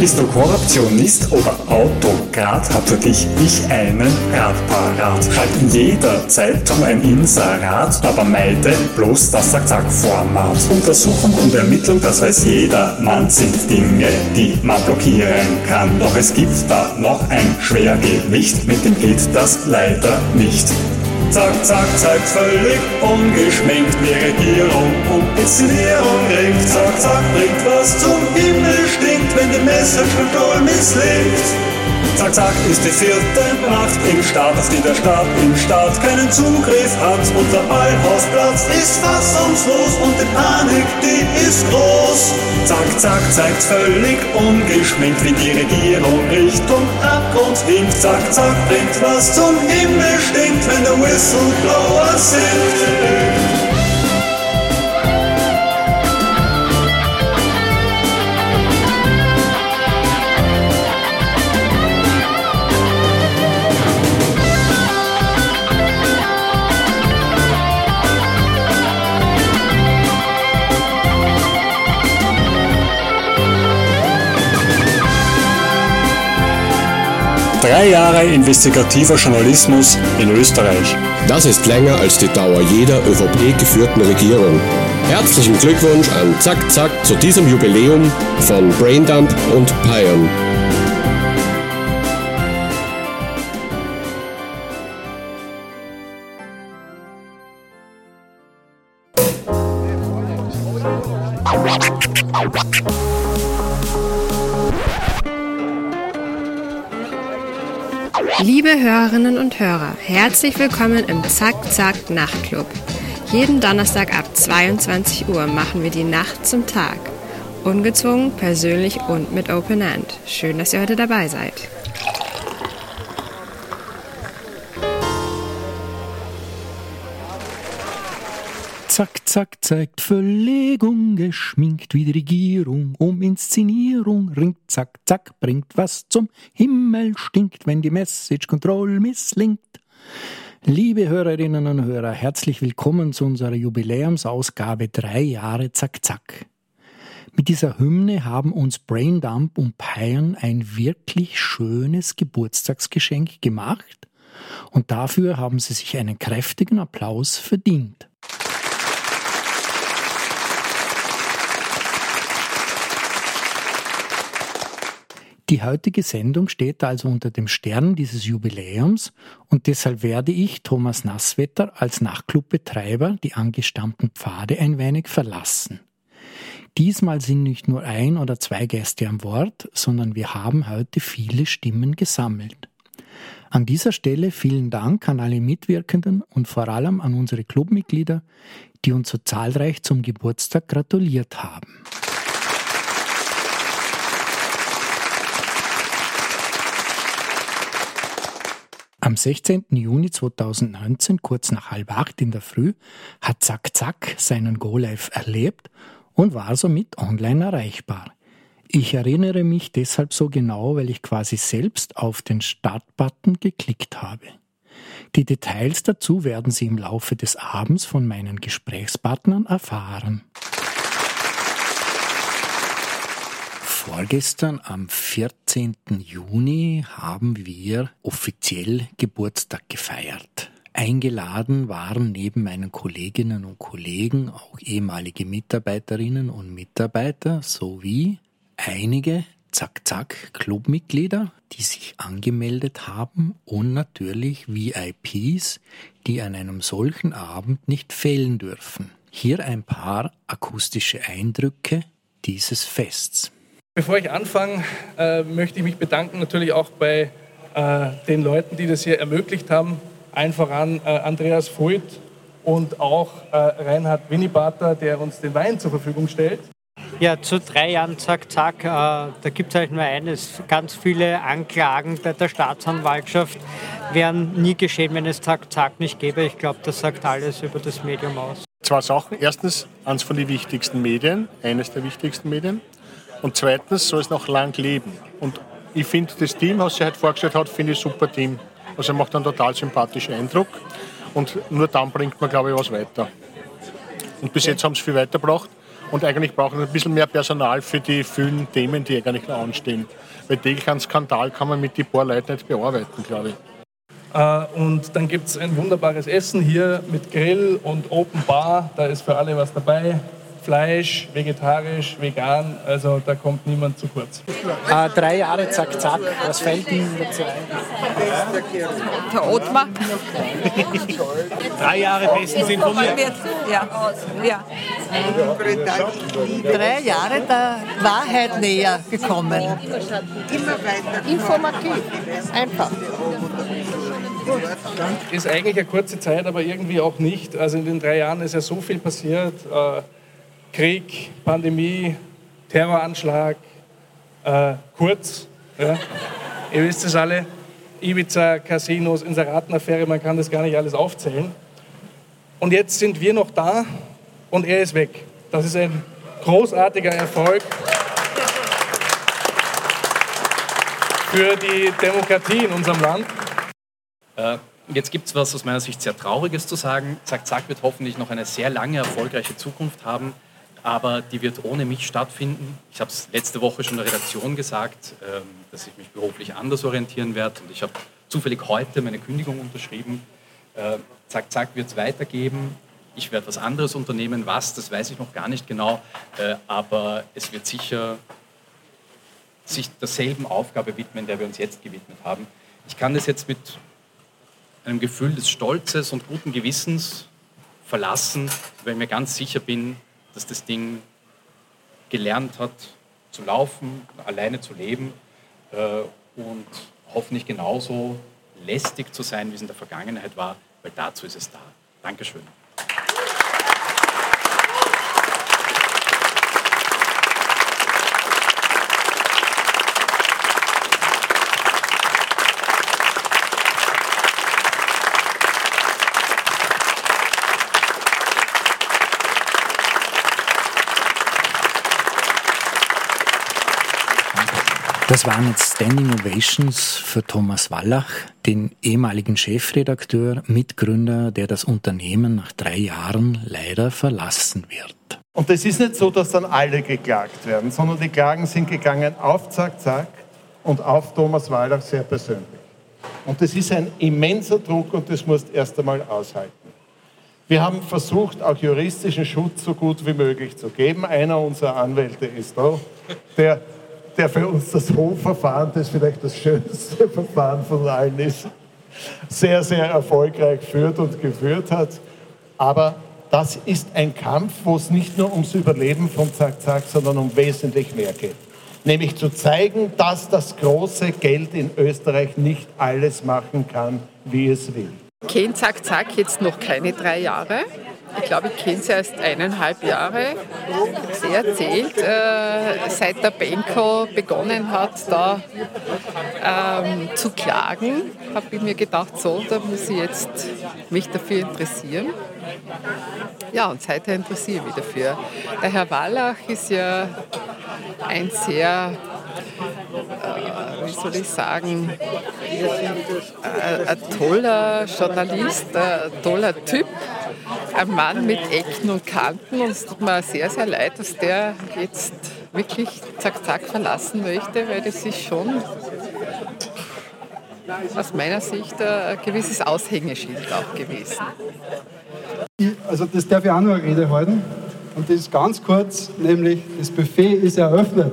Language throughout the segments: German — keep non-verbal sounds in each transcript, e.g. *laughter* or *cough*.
Bist du Korruptionist oder Autokrat, hat für dich ich einen Rat parat. Schalt in jeder Zeitung ein Inserat, aber meide bloß das Zack-Zack-Format. Untersuchung und Ermittlung, das weiß jeder Mann, sind Dinge, die man blockieren kann. Doch es gibt da noch ein Schwergewicht, mit dem geht das leider nicht. Zack, zack, zack, völlig ungeschminkt, die Regierung und Inszenierung ringt. Zack, zack, bringt was zum Himmel stinkt, wenn die Message Control misslingt. Zack, zack ist die vierte Macht im Staat, auf die der Staat im Staat keinen Zugriff hat. Unser Ballhausplatz ist fassungslos und die Panik, die ist groß. Zack, zack, zeigt völlig ungeschminkt, wie die Regierung Richtung Abgrund hinkt. Zack, zack, bringt was zum Himmel stinkt, wenn der Whistleblower singt. Drei Jahre investigativer Journalismus in Österreich. Das ist länger als die Dauer jeder ÖVP-geführten Regierung. Herzlichen Glückwunsch an Zack Zack zu diesem Jubiläum von Braindump und Pion. Liebe Hörerinnen und Hörer, herzlich willkommen im Zack Zack Nachtclub. Jeden Donnerstag ab 22 Uhr machen wir die Nacht zum Tag. Ungezwungen, persönlich und mit Open End. Schön, dass ihr heute dabei seid. Zack, zack, zeigt völlig ungeschminkt, wie die Regierung um Inszenierung ringt. Zack, zack, bringt was zum Himmel stinkt, wenn die Message Control misslingt. Liebe Hörerinnen und Hörer, herzlich willkommen zu unserer Jubiläumsausgabe Drei Jahre Zack, zack. Mit dieser Hymne haben uns Braindump und Pion ein wirklich schönes Geburtstagsgeschenk gemacht und dafür haben sie sich einen kräftigen Applaus verdient. Die heutige Sendung steht also unter dem Stern dieses Jubiläums und deshalb werde ich, Thomas Nasswetter, als Nachtclubbetreiber die angestammten Pfade ein wenig verlassen. Diesmal sind nicht nur ein oder zwei Gäste am Wort, sondern wir haben heute viele Stimmen gesammelt. An dieser Stelle vielen Dank an alle Mitwirkenden und vor allem an unsere Clubmitglieder, die uns so zahlreich zum Geburtstag gratuliert haben. Am 16. Juni 2019, kurz nach halb acht in der Früh, hat Zack Zack seinen Go-Live erlebt und war somit online erreichbar. Ich erinnere mich deshalb so genau, weil ich quasi selbst auf den Start-Button geklickt habe. Die Details dazu werden Sie im Laufe des Abends von meinen Gesprächspartnern erfahren. Vorgestern am 14. Juni haben wir offiziell Geburtstag gefeiert. Eingeladen waren neben meinen Kolleginnen und Kollegen auch ehemalige Mitarbeiterinnen und Mitarbeiter sowie einige Zack-Zack Clubmitglieder, die sich angemeldet haben und natürlich VIPs, die an einem solchen Abend nicht fehlen dürfen. Hier ein paar akustische Eindrücke dieses Fests. Bevor ich anfange, äh, möchte ich mich bedanken natürlich auch bei äh, den Leuten, die das hier ermöglicht haben. Allen voran äh, Andreas Voigt und auch äh, Reinhard Winnibater, der uns den Wein zur Verfügung stellt. Ja, zu drei Jahren Zack Zack, äh, da gibt es eigentlich nur eines. Ganz viele Anklagen bei der Staatsanwaltschaft wären nie geschehen, wenn es Zack Zack nicht gäbe. Ich glaube, das sagt alles über das Medium aus. Zwei Sachen. Erstens, eines von den wichtigsten Medien, eines der wichtigsten Medien. Und zweitens soll es noch lang leben. Und ich finde, das Team, was sie heute vorgestellt hat, finde ich ein super Team. Also macht einen total sympathischen Eindruck. Und nur dann bringt man, glaube ich, was weiter. Und bis jetzt haben sie viel weitergebracht. Und eigentlich brauchen wir ein bisschen mehr Personal für die vielen Themen, die eigentlich noch anstehen. Weil täglich einen Skandal kann man mit die paar Leuten nicht bearbeiten, glaube ich. Äh, und dann gibt es ein wunderbares Essen hier mit Grill und Open Bar. Da ist für alle was dabei. Fleisch, vegetarisch, vegan, also da kommt niemand zu kurz. Äh, drei Jahre, zack, zack. Was fällt Ihnen dazu ein? Der Ottmar. drei Jahre bestens informiert. Ja, ja. Drei Jahre der Wahrheit näher gekommen. Informativ. Einfach. Ist eigentlich eine kurze Zeit, aber irgendwie auch nicht. Also in den drei Jahren ist ja so viel passiert. Krieg, Pandemie, Terroranschlag, äh, Kurz. Ja. *laughs* Ihr wisst es alle. Ibiza, Casinos, Inseratenaffäre, man kann das gar nicht alles aufzählen. Und jetzt sind wir noch da und er ist weg. Das ist ein großartiger Erfolg für die Demokratie in unserem Land. Äh, jetzt gibt es was aus meiner Sicht sehr Trauriges zu sagen. Zack, Zack wird hoffentlich noch eine sehr lange erfolgreiche Zukunft haben, aber die wird ohne mich stattfinden. Ich habe es letzte Woche schon der Redaktion gesagt, ähm, dass ich mich beruflich anders orientieren werde und ich habe zufällig heute meine Kündigung unterschrieben. Äh, zack, Zack wird es weitergeben. Ich werde was anderes unternehmen. Was, das weiß ich noch gar nicht genau, äh, aber es wird sicher sich derselben Aufgabe widmen, der wir uns jetzt gewidmet haben. Ich kann das jetzt mit einem Gefühl des Stolzes und guten Gewissens verlassen, weil ich mir ganz sicher bin, dass das Ding gelernt hat zu laufen, alleine zu leben äh, und hoffentlich genauso lästig zu sein, wie es in der Vergangenheit war, weil dazu ist es da. Dankeschön. Das waren jetzt Standing Ovations für Thomas Wallach, den ehemaligen Chefredakteur, Mitgründer, der das Unternehmen nach drei Jahren leider verlassen wird. Und es ist nicht so, dass dann alle geklagt werden, sondern die Klagen sind gegangen auf Zack Zack und auf Thomas Wallach sehr persönlich. Und das ist ein immenser Druck und das musst du erst einmal aushalten. Wir haben versucht, auch juristischen Schutz so gut wie möglich zu geben. Einer unserer Anwälte ist da, der der für uns das Hofverfahren, das vielleicht das schönste *laughs* Verfahren von allen ist, sehr, sehr erfolgreich führt und geführt hat. Aber das ist ein Kampf, wo es nicht nur ums Überleben von Zack Zack, sondern um wesentlich mehr geht. Nämlich zu zeigen, dass das große Geld in Österreich nicht alles machen kann, wie es will. Kein Zack Zack jetzt noch keine drei Jahre. Ich glaube, ich kenne sie erst eineinhalb Jahre. Sie erzählt, äh, seit der Benko begonnen hat, da ähm, zu klagen, habe ich mir gedacht, so, da muss ich jetzt mich dafür interessieren. Ja, und seither interessiere ich mich dafür. Der Herr Wallach ist ja ein sehr äh, wie soll ich sagen, äh, ein toller Journalist, ein toller Typ ein Mann mit Ecken und Kanten und es tut mir sehr, sehr leid, dass der jetzt wirklich zack, zack verlassen möchte, weil das ist schon aus meiner Sicht ein gewisses Aushängeschild auch gewesen. Also das darf ich auch noch eine Rede halten und das ist ganz kurz, nämlich das Buffet ist eröffnet.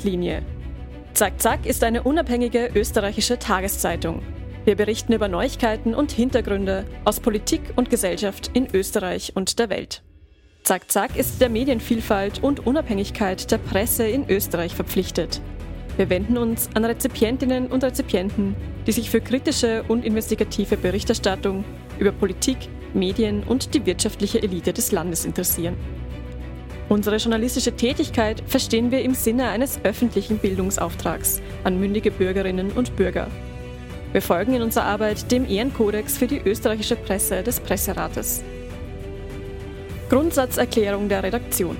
Blattlinie. Zack Zack ist eine unabhängige österreichische Tageszeitung. Wir berichten über Neuigkeiten und Hintergründe aus Politik und Gesellschaft in Österreich und der Welt. Zack Zack ist der Medienvielfalt und Unabhängigkeit der Presse in Österreich verpflichtet. Wir wenden uns an Rezipientinnen und Rezipienten, die sich für kritische und investigative Berichterstattung über Politik, Medien und die wirtschaftliche Elite des Landes interessieren. Unsere journalistische Tätigkeit verstehen wir im Sinne eines öffentlichen Bildungsauftrags an mündige Bürgerinnen und Bürger. Wir folgen in unserer Arbeit dem Ehrenkodex für die österreichische Presse des Presserates. Grundsatzerklärung der Redaktion.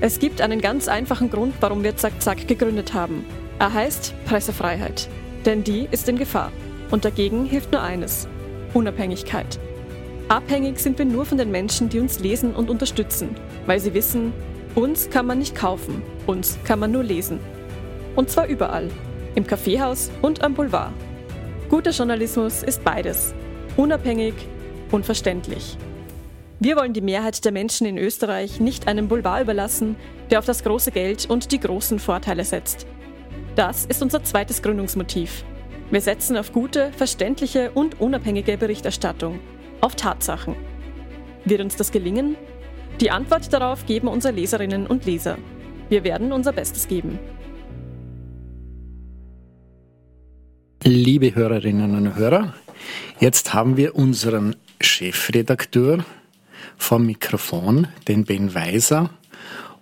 Es gibt einen ganz einfachen Grund, warum wir Zack Zack gegründet haben. Er heißt Pressefreiheit. Denn die ist in Gefahr. Und dagegen hilft nur eines. Unabhängigkeit. Abhängig sind wir nur von den Menschen, die uns lesen und unterstützen, weil sie wissen, uns kann man nicht kaufen, uns kann man nur lesen. Und zwar überall, im Kaffeehaus und am Boulevard. Guter Journalismus ist beides, unabhängig und verständlich. Wir wollen die Mehrheit der Menschen in Österreich nicht einem Boulevard überlassen, der auf das große Geld und die großen Vorteile setzt. Das ist unser zweites Gründungsmotiv. Wir setzen auf gute, verständliche und unabhängige Berichterstattung, auf Tatsachen. Wird uns das gelingen? Die Antwort darauf geben unsere Leserinnen und Leser. Wir werden unser Bestes geben. Liebe Hörerinnen und Hörer, jetzt haben wir unseren Chefredakteur vom Mikrofon, den Ben Weiser.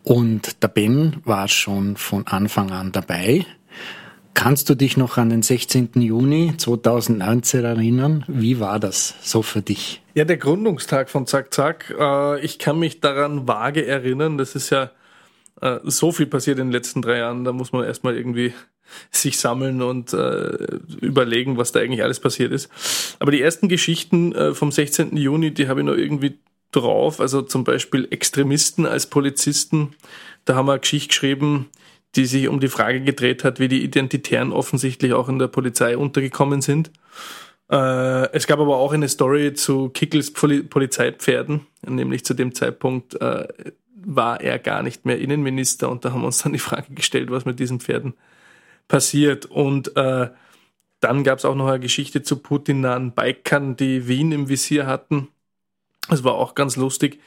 Und der Ben war schon von Anfang an dabei. Kannst du dich noch an den 16. Juni 2019 erinnern? Wie war das so für dich? Ja, der Gründungstag von Zack Zack. Äh, ich kann mich daran vage erinnern. Das ist ja äh, so viel passiert in den letzten drei Jahren. Da muss man erstmal irgendwie *laughs* sich sammeln und äh, überlegen, was da eigentlich alles passiert ist. Aber die ersten Geschichten vom 16. Juni, die habe ich noch irgendwie drauf. Also zum Beispiel Extremisten als Polizisten. Da haben wir eine Geschichte geschrieben, die sich um die Frage gedreht hat, wie die Identitären offensichtlich auch in der Polizei untergekommen sind. Äh, es gab aber auch eine Story zu Kickels Poli Polizeipferden, nämlich zu dem Zeitpunkt äh, war er gar nicht mehr Innenminister und da haben wir uns dann die Frage gestellt, was mit diesen Pferden passiert. Und äh, dann gab es auch noch eine Geschichte zu Putin-nahen Bikern, die Wien im Visier hatten. Das war auch ganz lustig.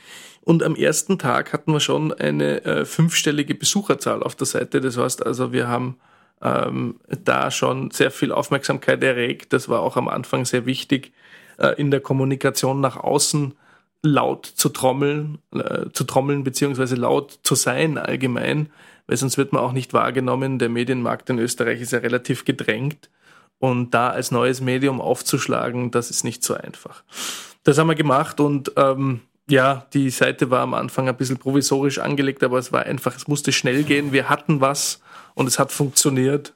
Und am ersten Tag hatten wir schon eine äh, fünfstellige Besucherzahl auf der Seite. Das heißt also, wir haben ähm, da schon sehr viel Aufmerksamkeit erregt. Das war auch am Anfang sehr wichtig, äh, in der Kommunikation nach außen laut zu trommeln, äh, zu trommeln beziehungsweise laut zu sein allgemein, weil sonst wird man auch nicht wahrgenommen. Der Medienmarkt in Österreich ist ja relativ gedrängt und da als neues Medium aufzuschlagen, das ist nicht so einfach. Das haben wir gemacht und ähm, ja, die Seite war am Anfang ein bisschen provisorisch angelegt, aber es war einfach, es musste schnell gehen. Wir hatten was und es hat funktioniert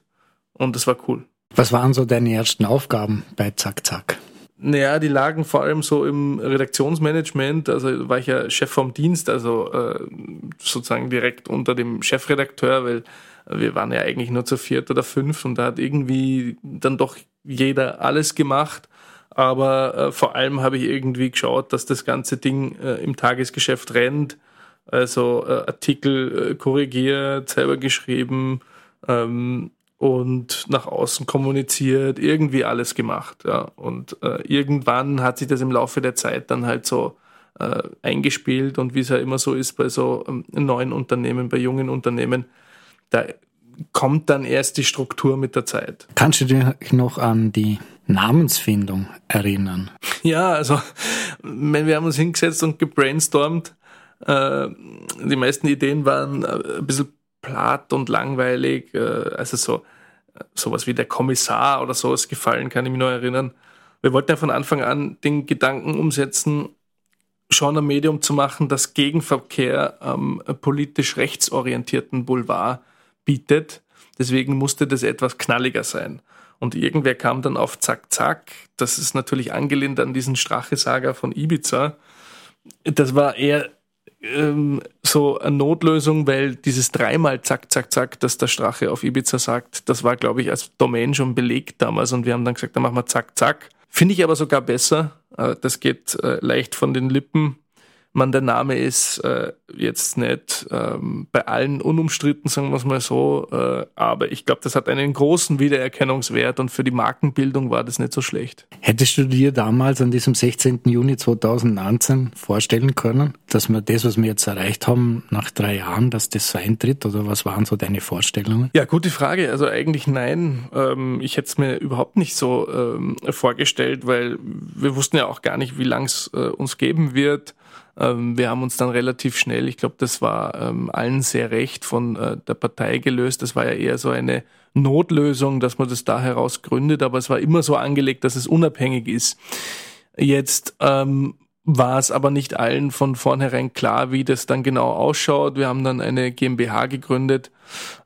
und es war cool. Was waren so deine ersten Aufgaben bei Zack Zack? Naja, die lagen vor allem so im Redaktionsmanagement. Also war ich ja Chef vom Dienst, also äh, sozusagen direkt unter dem Chefredakteur, weil wir waren ja eigentlich nur zu viert oder fünf und da hat irgendwie dann doch jeder alles gemacht. Aber äh, vor allem habe ich irgendwie geschaut, dass das ganze Ding äh, im Tagesgeschäft rennt. Also äh, Artikel äh, korrigiert, selber geschrieben ähm, und nach außen kommuniziert, irgendwie alles gemacht. Ja. Und äh, irgendwann hat sich das im Laufe der Zeit dann halt so äh, eingespielt und wie es ja immer so ist bei so ähm, neuen Unternehmen, bei jungen Unternehmen, da kommt dann erst die Struktur mit der Zeit. Kannst du dich noch an die Namensfindung erinnern? Ja, also wir haben uns hingesetzt und gebrainstormt. Äh, die meisten Ideen waren äh, ein bisschen platt und langweilig. Äh, also so sowas wie der Kommissar oder sowas gefallen, kann ich mich noch erinnern. Wir wollten ja von Anfang an den Gedanken umsetzen, schon ein Medium zu machen, das Gegenverkehr am politisch rechtsorientierten Boulevard bietet. Deswegen musste das etwas knalliger sein. Und irgendwer kam dann auf Zack Zack. Das ist natürlich angelehnt an diesen Strache-Saga von Ibiza. Das war eher ähm, so eine Notlösung, weil dieses dreimal Zack, Zack, Zack, das der Strache auf Ibiza sagt, das war, glaube ich, als Domain schon belegt damals. Und wir haben dann gesagt, dann machen wir Zack, Zack. Finde ich aber sogar besser. Äh, das geht äh, leicht von den Lippen man, der Name ist äh, jetzt nicht ähm, bei allen unumstritten, sagen wir es mal so, äh, aber ich glaube, das hat einen großen Wiedererkennungswert und für die Markenbildung war das nicht so schlecht. Hättest du dir damals an diesem 16. Juni 2019 vorstellen können, dass wir das, was wir jetzt erreicht haben, nach drei Jahren, dass das so eintritt oder was waren so deine Vorstellungen? Ja, gute Frage. Also eigentlich nein. Ähm, ich hätte es mir überhaupt nicht so ähm, vorgestellt, weil wir wussten ja auch gar nicht, wie lang es äh, uns geben wird. Ähm, wir haben uns dann relativ schnell, ich glaube, das war ähm, allen sehr recht von äh, der Partei gelöst. Das war ja eher so eine Notlösung, dass man das da heraus gründet, aber es war immer so angelegt, dass es unabhängig ist. Jetzt ähm, war es aber nicht allen von vornherein klar, wie das dann genau ausschaut. Wir haben dann eine GmbH gegründet,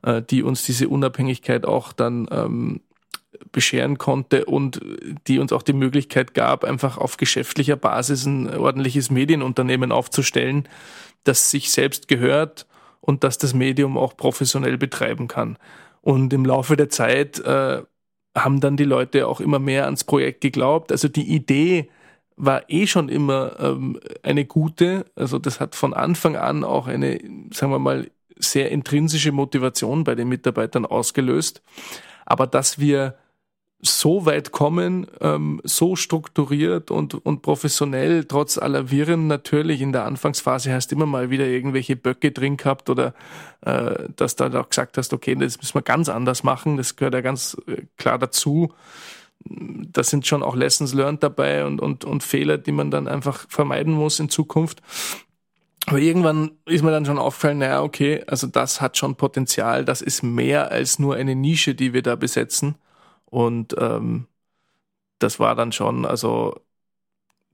äh, die uns diese Unabhängigkeit auch dann ähm, bescheren konnte und die uns auch die Möglichkeit gab, einfach auf geschäftlicher Basis ein ordentliches Medienunternehmen aufzustellen, das sich selbst gehört und das das Medium auch professionell betreiben kann. Und im Laufe der Zeit äh, haben dann die Leute auch immer mehr ans Projekt geglaubt. Also die Idee war eh schon immer ähm, eine gute. Also das hat von Anfang an auch eine, sagen wir mal, sehr intrinsische Motivation bei den Mitarbeitern ausgelöst. Aber dass wir so weit kommen, ähm, so strukturiert und, und professionell, trotz aller Wirren natürlich in der Anfangsphase hast immer mal wieder irgendwelche Böcke drin gehabt oder äh, dass du auch gesagt hast, okay, das müssen wir ganz anders machen, das gehört ja ganz äh, klar dazu. Da sind schon auch Lessons learned dabei und, und, und Fehler, die man dann einfach vermeiden muss in Zukunft. Aber irgendwann ist mir dann schon aufgefallen, naja, okay, also das hat schon Potenzial, das ist mehr als nur eine Nische, die wir da besetzen. Und ähm, das war dann schon, also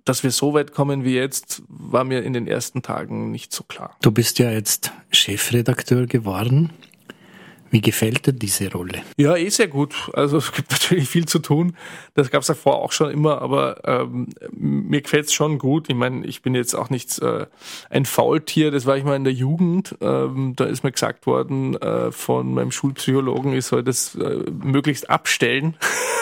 dass wir so weit kommen wie jetzt, war mir in den ersten Tagen nicht so klar. Du bist ja jetzt Chefredakteur geworden. Wie gefällt dir diese Rolle? Ja, eh sehr gut. Also es gibt *laughs* natürlich viel zu tun. Das gab es davor auch schon immer, aber ähm, mir gefällt es schon gut. Ich meine, ich bin jetzt auch nicht äh, ein Faultier, das war ich mal in der Jugend. Ähm, da ist mir gesagt worden äh, von meinem Schulpsychologen, ich soll das äh, möglichst abstellen,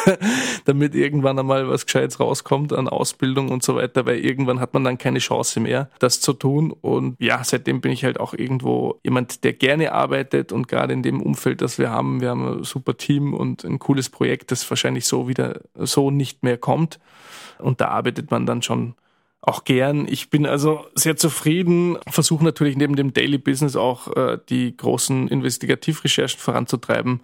*laughs* damit irgendwann einmal was Gescheites rauskommt an Ausbildung und so weiter, weil irgendwann hat man dann keine Chance mehr, das zu tun. Und ja, seitdem bin ich halt auch irgendwo jemand, der gerne arbeitet und gerade in dem Umfeld das wir haben. Wir haben ein super Team und ein cooles Projekt, das wahrscheinlich so wieder so nicht mehr kommt. Und da arbeitet man dann schon auch gern. Ich bin also sehr zufrieden, versuche natürlich neben dem Daily Business auch äh, die großen Investigativrecherchen voranzutreiben.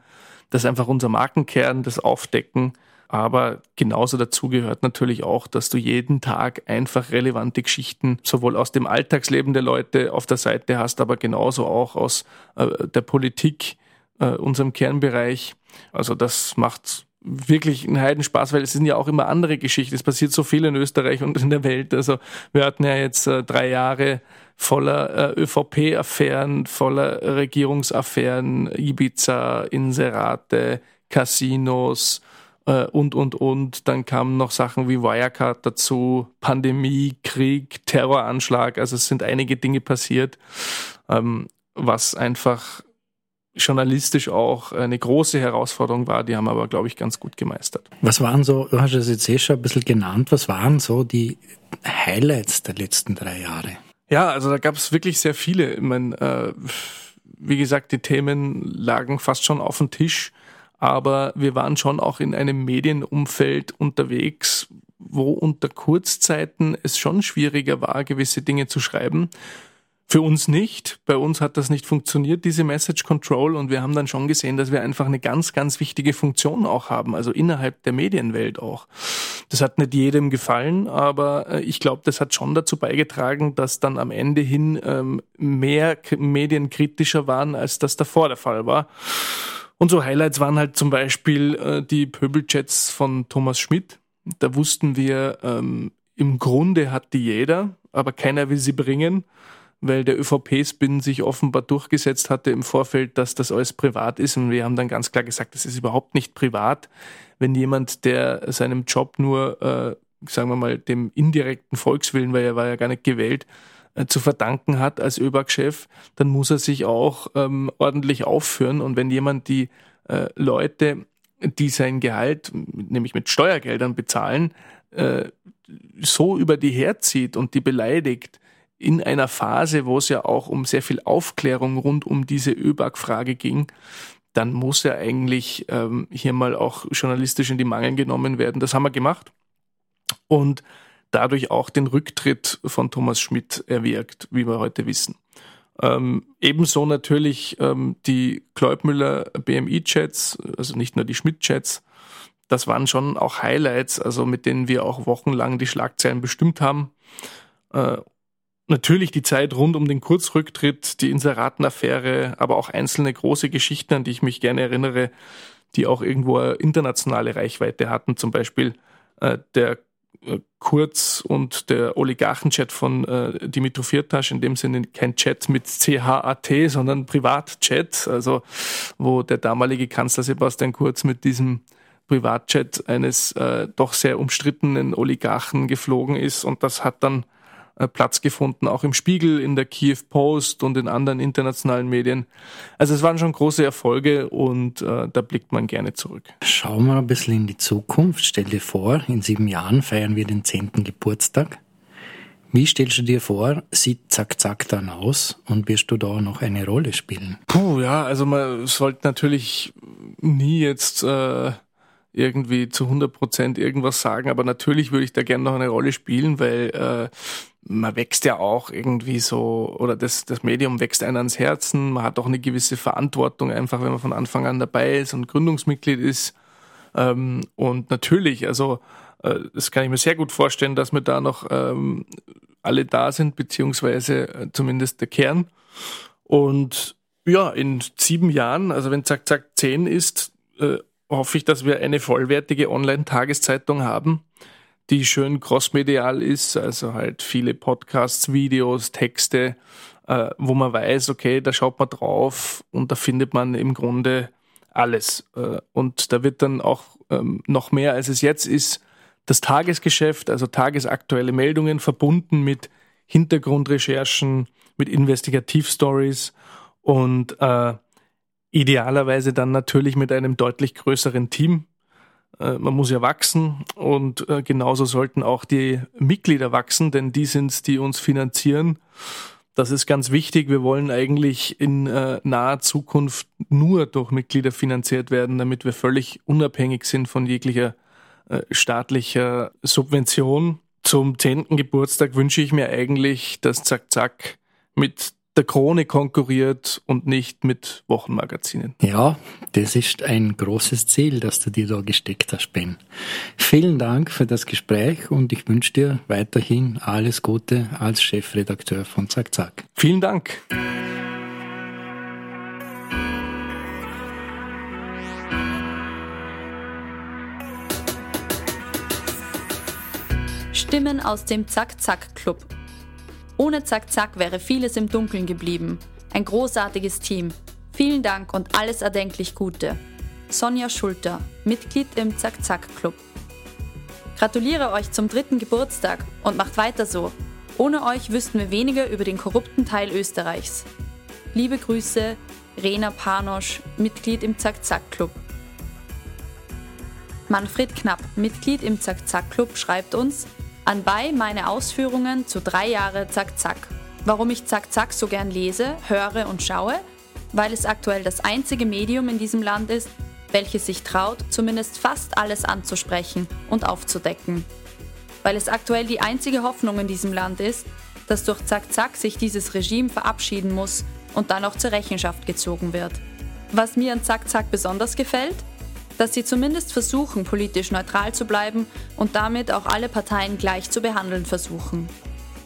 Das ist einfach unser Markenkern, das Aufdecken. Aber genauso dazu gehört natürlich auch, dass du jeden Tag einfach relevante Geschichten sowohl aus dem Alltagsleben der Leute auf der Seite hast, aber genauso auch aus äh, der Politik, äh, unserem Kernbereich. Also das macht wirklich einen Heidenspaß, weil es sind ja auch immer andere Geschichten. Es passiert so viel in Österreich und in der Welt. Also wir hatten ja jetzt äh, drei Jahre voller äh, ÖVP-Affären, voller Regierungsaffären, Ibiza, Inserate, Casinos äh, und, und, und. Dann kamen noch Sachen wie Wirecard dazu, Pandemie, Krieg, Terroranschlag. Also es sind einige Dinge passiert, ähm, was einfach journalistisch auch eine große Herausforderung war. Die haben aber, glaube ich, ganz gut gemeistert. Was waren so, du hast es jetzt eh schon ein bisschen genannt, was waren so die Highlights der letzten drei Jahre? Ja, also da gab es wirklich sehr viele. Ich meine, äh, wie gesagt, die Themen lagen fast schon auf dem Tisch, aber wir waren schon auch in einem Medienumfeld unterwegs, wo unter Kurzzeiten es schon schwieriger war, gewisse Dinge zu schreiben. Für uns nicht. Bei uns hat das nicht funktioniert, diese Message Control. Und wir haben dann schon gesehen, dass wir einfach eine ganz, ganz wichtige Funktion auch haben, also innerhalb der Medienwelt auch. Das hat nicht jedem gefallen, aber äh, ich glaube, das hat schon dazu beigetragen, dass dann am Ende hin ähm, mehr Medien kritischer waren, als das davor der Fall war. Und so Highlights waren halt zum Beispiel äh, die Pöbelchats von Thomas Schmidt. Da wussten wir, ähm, im Grunde hat die jeder, aber keiner will sie bringen weil der ÖVP-Spin sich offenbar durchgesetzt hatte im Vorfeld, dass das alles privat ist. Und wir haben dann ganz klar gesagt, das ist überhaupt nicht privat. Wenn jemand, der seinem Job nur, äh, sagen wir mal, dem indirekten Volkswillen, weil er war ja gar nicht gewählt, äh, zu verdanken hat als ÖBAG-Chef, dann muss er sich auch ähm, ordentlich aufführen. Und wenn jemand die äh, Leute, die sein Gehalt, nämlich mit Steuergeldern bezahlen, äh, so über die herzieht und die beleidigt, in einer Phase, wo es ja auch um sehr viel Aufklärung rund um diese ÖBAG-Frage ging, dann muss er eigentlich ähm, hier mal auch journalistisch in die Mangel genommen werden. Das haben wir gemacht und dadurch auch den Rücktritt von Thomas Schmidt erwirkt, wie wir heute wissen. Ähm, ebenso natürlich ähm, die Kleubmüller BMI-Chats, also nicht nur die Schmidt-Chats. Das waren schon auch Highlights, also mit denen wir auch wochenlang die Schlagzeilen bestimmt haben. Äh, Natürlich die Zeit rund um den Kurzrücktritt, die Inseratenaffäre, aber auch einzelne große Geschichten, an die ich mich gerne erinnere, die auch irgendwo eine internationale Reichweite hatten. Zum Beispiel äh, der äh, Kurz und der Oligarchenchat von äh, Dimitro Firtasch, in dem Sinne kein Chat mit CHAT, sondern Privatchat, also wo der damalige Kanzler Sebastian Kurz mit diesem Privatchat eines äh, doch sehr umstrittenen Oligarchen geflogen ist und das hat dann Platz gefunden, auch im Spiegel, in der Kiew Post und in anderen internationalen Medien. Also es waren schon große Erfolge und äh, da blickt man gerne zurück. Schauen wir ein bisschen in die Zukunft. Stell dir vor, in sieben Jahren feiern wir den zehnten Geburtstag. Wie stellst du dir vor, sieht Zack Zack dann aus und wirst du da noch eine Rolle spielen? Puh, ja, also man sollte natürlich nie jetzt äh, irgendwie zu 100 Prozent irgendwas sagen, aber natürlich würde ich da gerne noch eine Rolle spielen, weil äh, man wächst ja auch irgendwie so, oder das, das Medium wächst einem ans Herzen, man hat auch eine gewisse Verantwortung, einfach wenn man von Anfang an dabei ist und Gründungsmitglied ist. Ähm, und natürlich, also äh, das kann ich mir sehr gut vorstellen, dass wir da noch ähm, alle da sind, beziehungsweise äh, zumindest der Kern. Und ja, in sieben Jahren, also wenn Zack Zack zehn ist, äh, hoffe ich, dass wir eine vollwertige Online-Tageszeitung haben, die schön crossmedial ist, also halt viele Podcasts, Videos, Texte, äh, wo man weiß, okay, da schaut man drauf und da findet man im Grunde alles. Äh, und da wird dann auch ähm, noch mehr, als es jetzt ist, das Tagesgeschäft, also tagesaktuelle Meldungen verbunden mit Hintergrundrecherchen, mit Investigativstories und äh, Idealerweise dann natürlich mit einem deutlich größeren Team. Äh, man muss ja wachsen und äh, genauso sollten auch die Mitglieder wachsen, denn die sind es, die uns finanzieren. Das ist ganz wichtig. Wir wollen eigentlich in äh, naher Zukunft nur durch Mitglieder finanziert werden, damit wir völlig unabhängig sind von jeglicher staatlicher Subvention. Zum zehnten Geburtstag wünsche ich mir eigentlich, dass Zack Zack mit der Krone konkurriert und nicht mit Wochenmagazinen. Ja, das ist ein großes Ziel, das du dir da gesteckt hast, Ben. Vielen Dank für das Gespräch und ich wünsche dir weiterhin alles Gute als Chefredakteur von Zack Zack. Vielen Dank. Stimmen aus dem Zack Zack Club ohne Zack Zack wäre vieles im Dunkeln geblieben. Ein großartiges Team. Vielen Dank und alles erdenklich Gute. Sonja Schulter, Mitglied im Zack Zack Club. Gratuliere euch zum dritten Geburtstag und macht weiter so. Ohne euch wüssten wir weniger über den korrupten Teil Österreichs. Liebe Grüße, Rena Panosch, Mitglied im Zack Zack Club. Manfred Knapp, Mitglied im Zack Zack Club, schreibt uns, Anbei meine Ausführungen zu drei Jahre Zack Zack. Warum ich Zack Zack so gern lese, höre und schaue? Weil es aktuell das einzige Medium in diesem Land ist, welches sich traut, zumindest fast alles anzusprechen und aufzudecken. Weil es aktuell die einzige Hoffnung in diesem Land ist, dass durch Zack Zack sich dieses Regime verabschieden muss und dann auch zur Rechenschaft gezogen wird. Was mir an Zack Zack besonders gefällt? Dass sie zumindest versuchen, politisch neutral zu bleiben und damit auch alle Parteien gleich zu behandeln versuchen.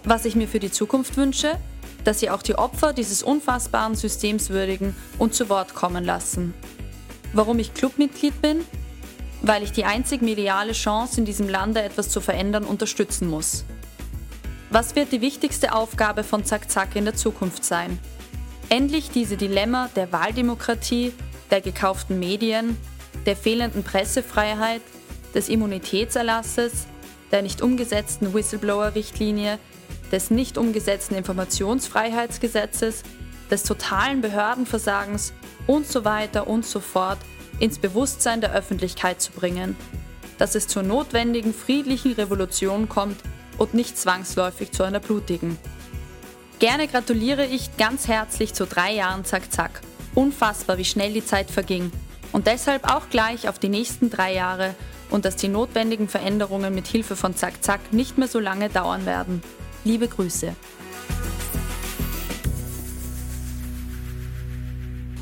Was ich mir für die Zukunft wünsche, dass sie auch die Opfer dieses unfassbaren Systems würdigen und zu Wort kommen lassen. Warum ich Clubmitglied bin? Weil ich die einzig mediale Chance in diesem Lande etwas zu verändern unterstützen muss. Was wird die wichtigste Aufgabe von Zack Zack in der Zukunft sein? Endlich diese Dilemma der Wahldemokratie, der gekauften Medien, der fehlenden Pressefreiheit, des Immunitätserlasses, der nicht umgesetzten Whistleblower-Richtlinie, des nicht umgesetzten Informationsfreiheitsgesetzes, des totalen Behördenversagens und so weiter und so fort ins Bewusstsein der Öffentlichkeit zu bringen, dass es zur notwendigen friedlichen Revolution kommt und nicht zwangsläufig zu einer blutigen. Gerne gratuliere ich ganz herzlich zu drei Jahren Zack Zack. Unfassbar, wie schnell die Zeit verging und deshalb auch gleich auf die nächsten drei Jahre und dass die notwendigen Veränderungen mit Hilfe von Zack Zack nicht mehr so lange dauern werden. Liebe Grüße.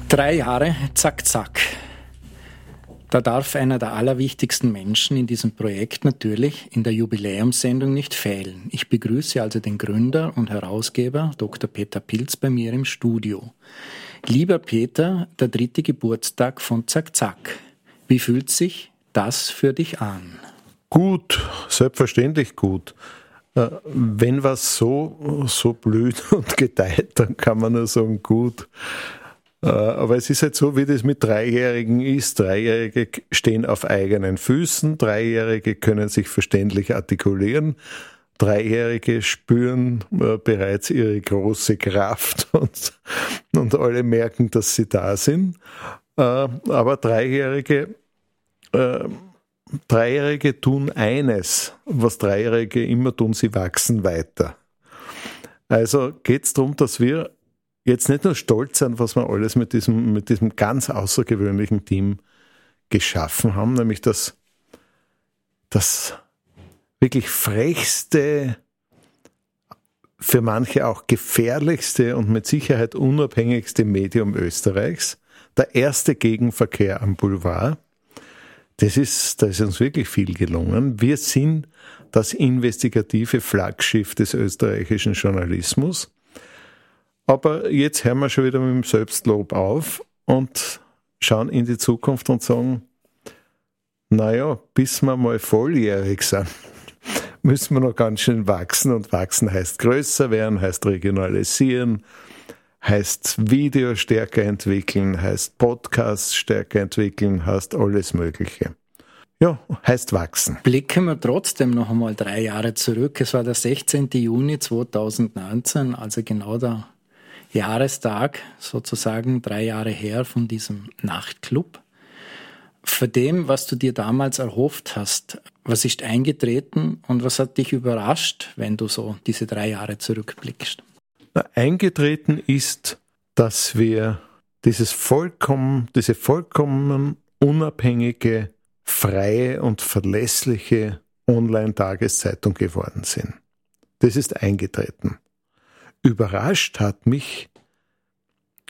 Drei Jahre Zack Zack. Da darf einer der allerwichtigsten Menschen in diesem Projekt natürlich in der Jubiläumssendung nicht fehlen. Ich begrüße also den Gründer und Herausgeber Dr. Peter Pilz bei mir im Studio. Lieber Peter, der dritte Geburtstag von Zack Zack. Wie fühlt sich das für dich an? Gut, selbstverständlich gut. Äh, wenn was so, so blüht *laughs* und gedeiht, dann kann man nur sagen, gut. Äh, aber es ist halt so, wie das mit Dreijährigen ist. Dreijährige stehen auf eigenen Füßen, Dreijährige können sich verständlich artikulieren, Dreijährige spüren äh, bereits ihre große Kraft *laughs* und, und alle merken, dass sie da sind. aber Dreijährige Dreijährige tun eines, was Dreijährige immer tun, sie wachsen weiter. Also geht es darum, dass wir jetzt nicht nur stolz sind, was wir alles mit diesem, mit diesem ganz außergewöhnlichen Team geschaffen haben, nämlich das, das wirklich frechste, für manche auch gefährlichste und mit Sicherheit unabhängigste Medium Österreichs, der erste Gegenverkehr am Boulevard, das ist, da ist uns wirklich viel gelungen. Wir sind das investigative Flaggschiff des österreichischen Journalismus. Aber jetzt hören wir schon wieder mit dem Selbstlob auf und schauen in die Zukunft und sagen, naja, bis wir mal volljährig sind, müssen wir noch ganz schön wachsen. Und wachsen heißt größer werden, heißt regionalisieren, heißt Video stärker entwickeln, heißt Podcasts stärker entwickeln, heißt alles Mögliche. Ja, heißt wachsen. Blicken wir trotzdem noch einmal drei Jahre zurück. Es war der 16. Juni 2019, also genau der Jahrestag, sozusagen drei Jahre her von diesem Nachtclub. Für dem, was du dir damals erhofft hast, was ist eingetreten und was hat dich überrascht, wenn du so diese drei Jahre zurückblickst? eingetreten ist, dass wir dieses vollkommen, diese vollkommen unabhängige, freie und verlässliche Online-Tageszeitung geworden sind. Das ist eingetreten. Überrascht hat mich,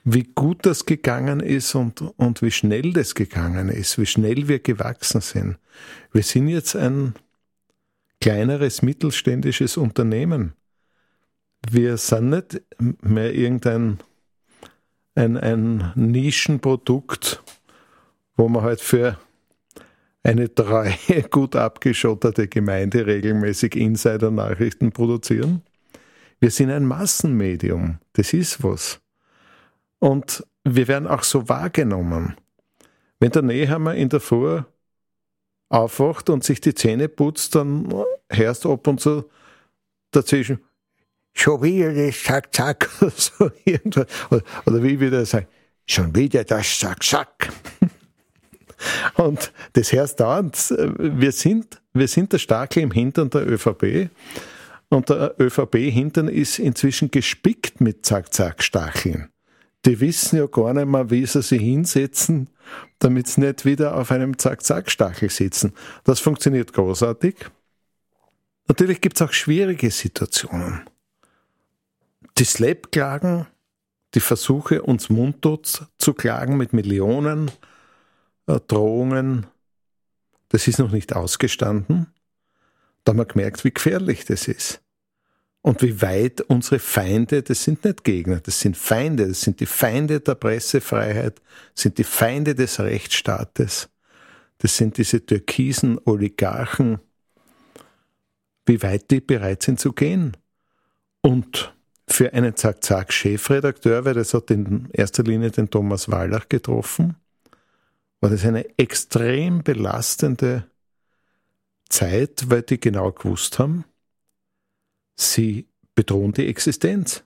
wie gut das gegangen ist und, und wie schnell das gegangen ist, wie schnell wir gewachsen sind. Wir sind jetzt ein kleineres mittelständisches Unternehmen wir sind nicht mehr irgendein ein, ein Nischenprodukt, wo man halt für eine treue, *laughs* gut abgeschottete Gemeinde regelmäßig Insider-Nachrichten produzieren. Wir sind ein Massenmedium. Das ist was. Und wir werden auch so wahrgenommen. Wenn der Nehammer in der Früh aufwacht und sich die Zähne putzt, dann hörst du ab und zu dazwischen, schon wieder das Zack, Zack, *laughs* so irgendwas. Oder, oder wie wieder sagen, schon wieder das Zack, Zack. *laughs* Und das heißt dauernd, wir sind, wir sind der Starke im Hintern der ÖVP. Und der ÖVP-Hintern ist inzwischen gespickt mit Zack-Zack-Stacheln. Die wissen ja gar nicht mehr, wie sie sich hinsetzen, damit sie nicht wieder auf einem Zack-Zack-Stachel sitzen. Das funktioniert großartig. Natürlich gibt es auch schwierige Situationen. Die Slap-Klagen, die Versuche, uns mundtot zu klagen mit Millionen äh, Drohungen, das ist noch nicht ausgestanden. Da haben wir gemerkt, wie gefährlich das ist. Und wie weit unsere Feinde, das sind nicht Gegner, das sind Feinde, das sind die Feinde der Pressefreiheit, sind die Feinde des Rechtsstaates, das sind diese türkisen Oligarchen, wie weit die bereit sind zu gehen. Und für einen Zack-Zack-Chefredakteur, weil das hat in erster Linie den Thomas Wallach getroffen, war das eine extrem belastende Zeit, weil die genau gewusst haben, sie bedrohen die Existenz.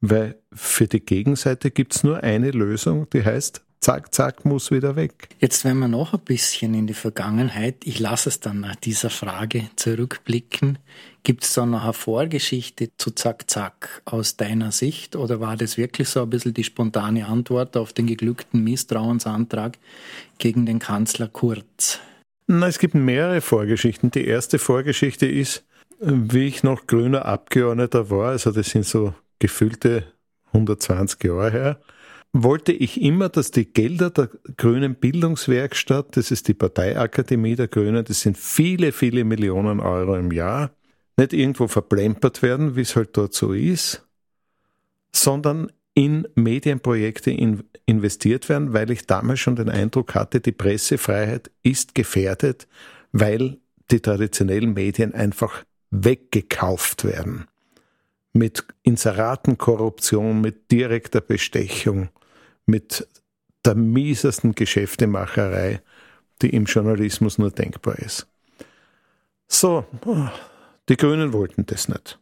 Weil für die Gegenseite gibt es nur eine Lösung, die heißt zack, zack, muss wieder weg. Jetzt, wenn wir noch ein bisschen in die Vergangenheit, ich lasse es dann nach dieser Frage zurückblicken, gibt es da noch eine Vorgeschichte zu zack, zack aus deiner Sicht oder war das wirklich so ein bisschen die spontane Antwort auf den geglückten Misstrauensantrag gegen den Kanzler Kurz? Na, es gibt mehrere Vorgeschichten. Die erste Vorgeschichte ist, wie ich noch grüner Abgeordneter war, also das sind so gefühlte 120 Jahre her, wollte ich immer, dass die Gelder der Grünen Bildungswerkstatt, das ist die Parteiakademie der Grünen, das sind viele, viele Millionen Euro im Jahr, nicht irgendwo verplempert werden, wie es halt dort so ist, sondern in Medienprojekte in, investiert werden, weil ich damals schon den Eindruck hatte, die Pressefreiheit ist gefährdet, weil die traditionellen Medien einfach weggekauft werden. Mit Inseratenkorruption, mit direkter Bestechung, mit der miesesten Geschäftemacherei, die im Journalismus nur denkbar ist. So, die Grünen wollten das nicht.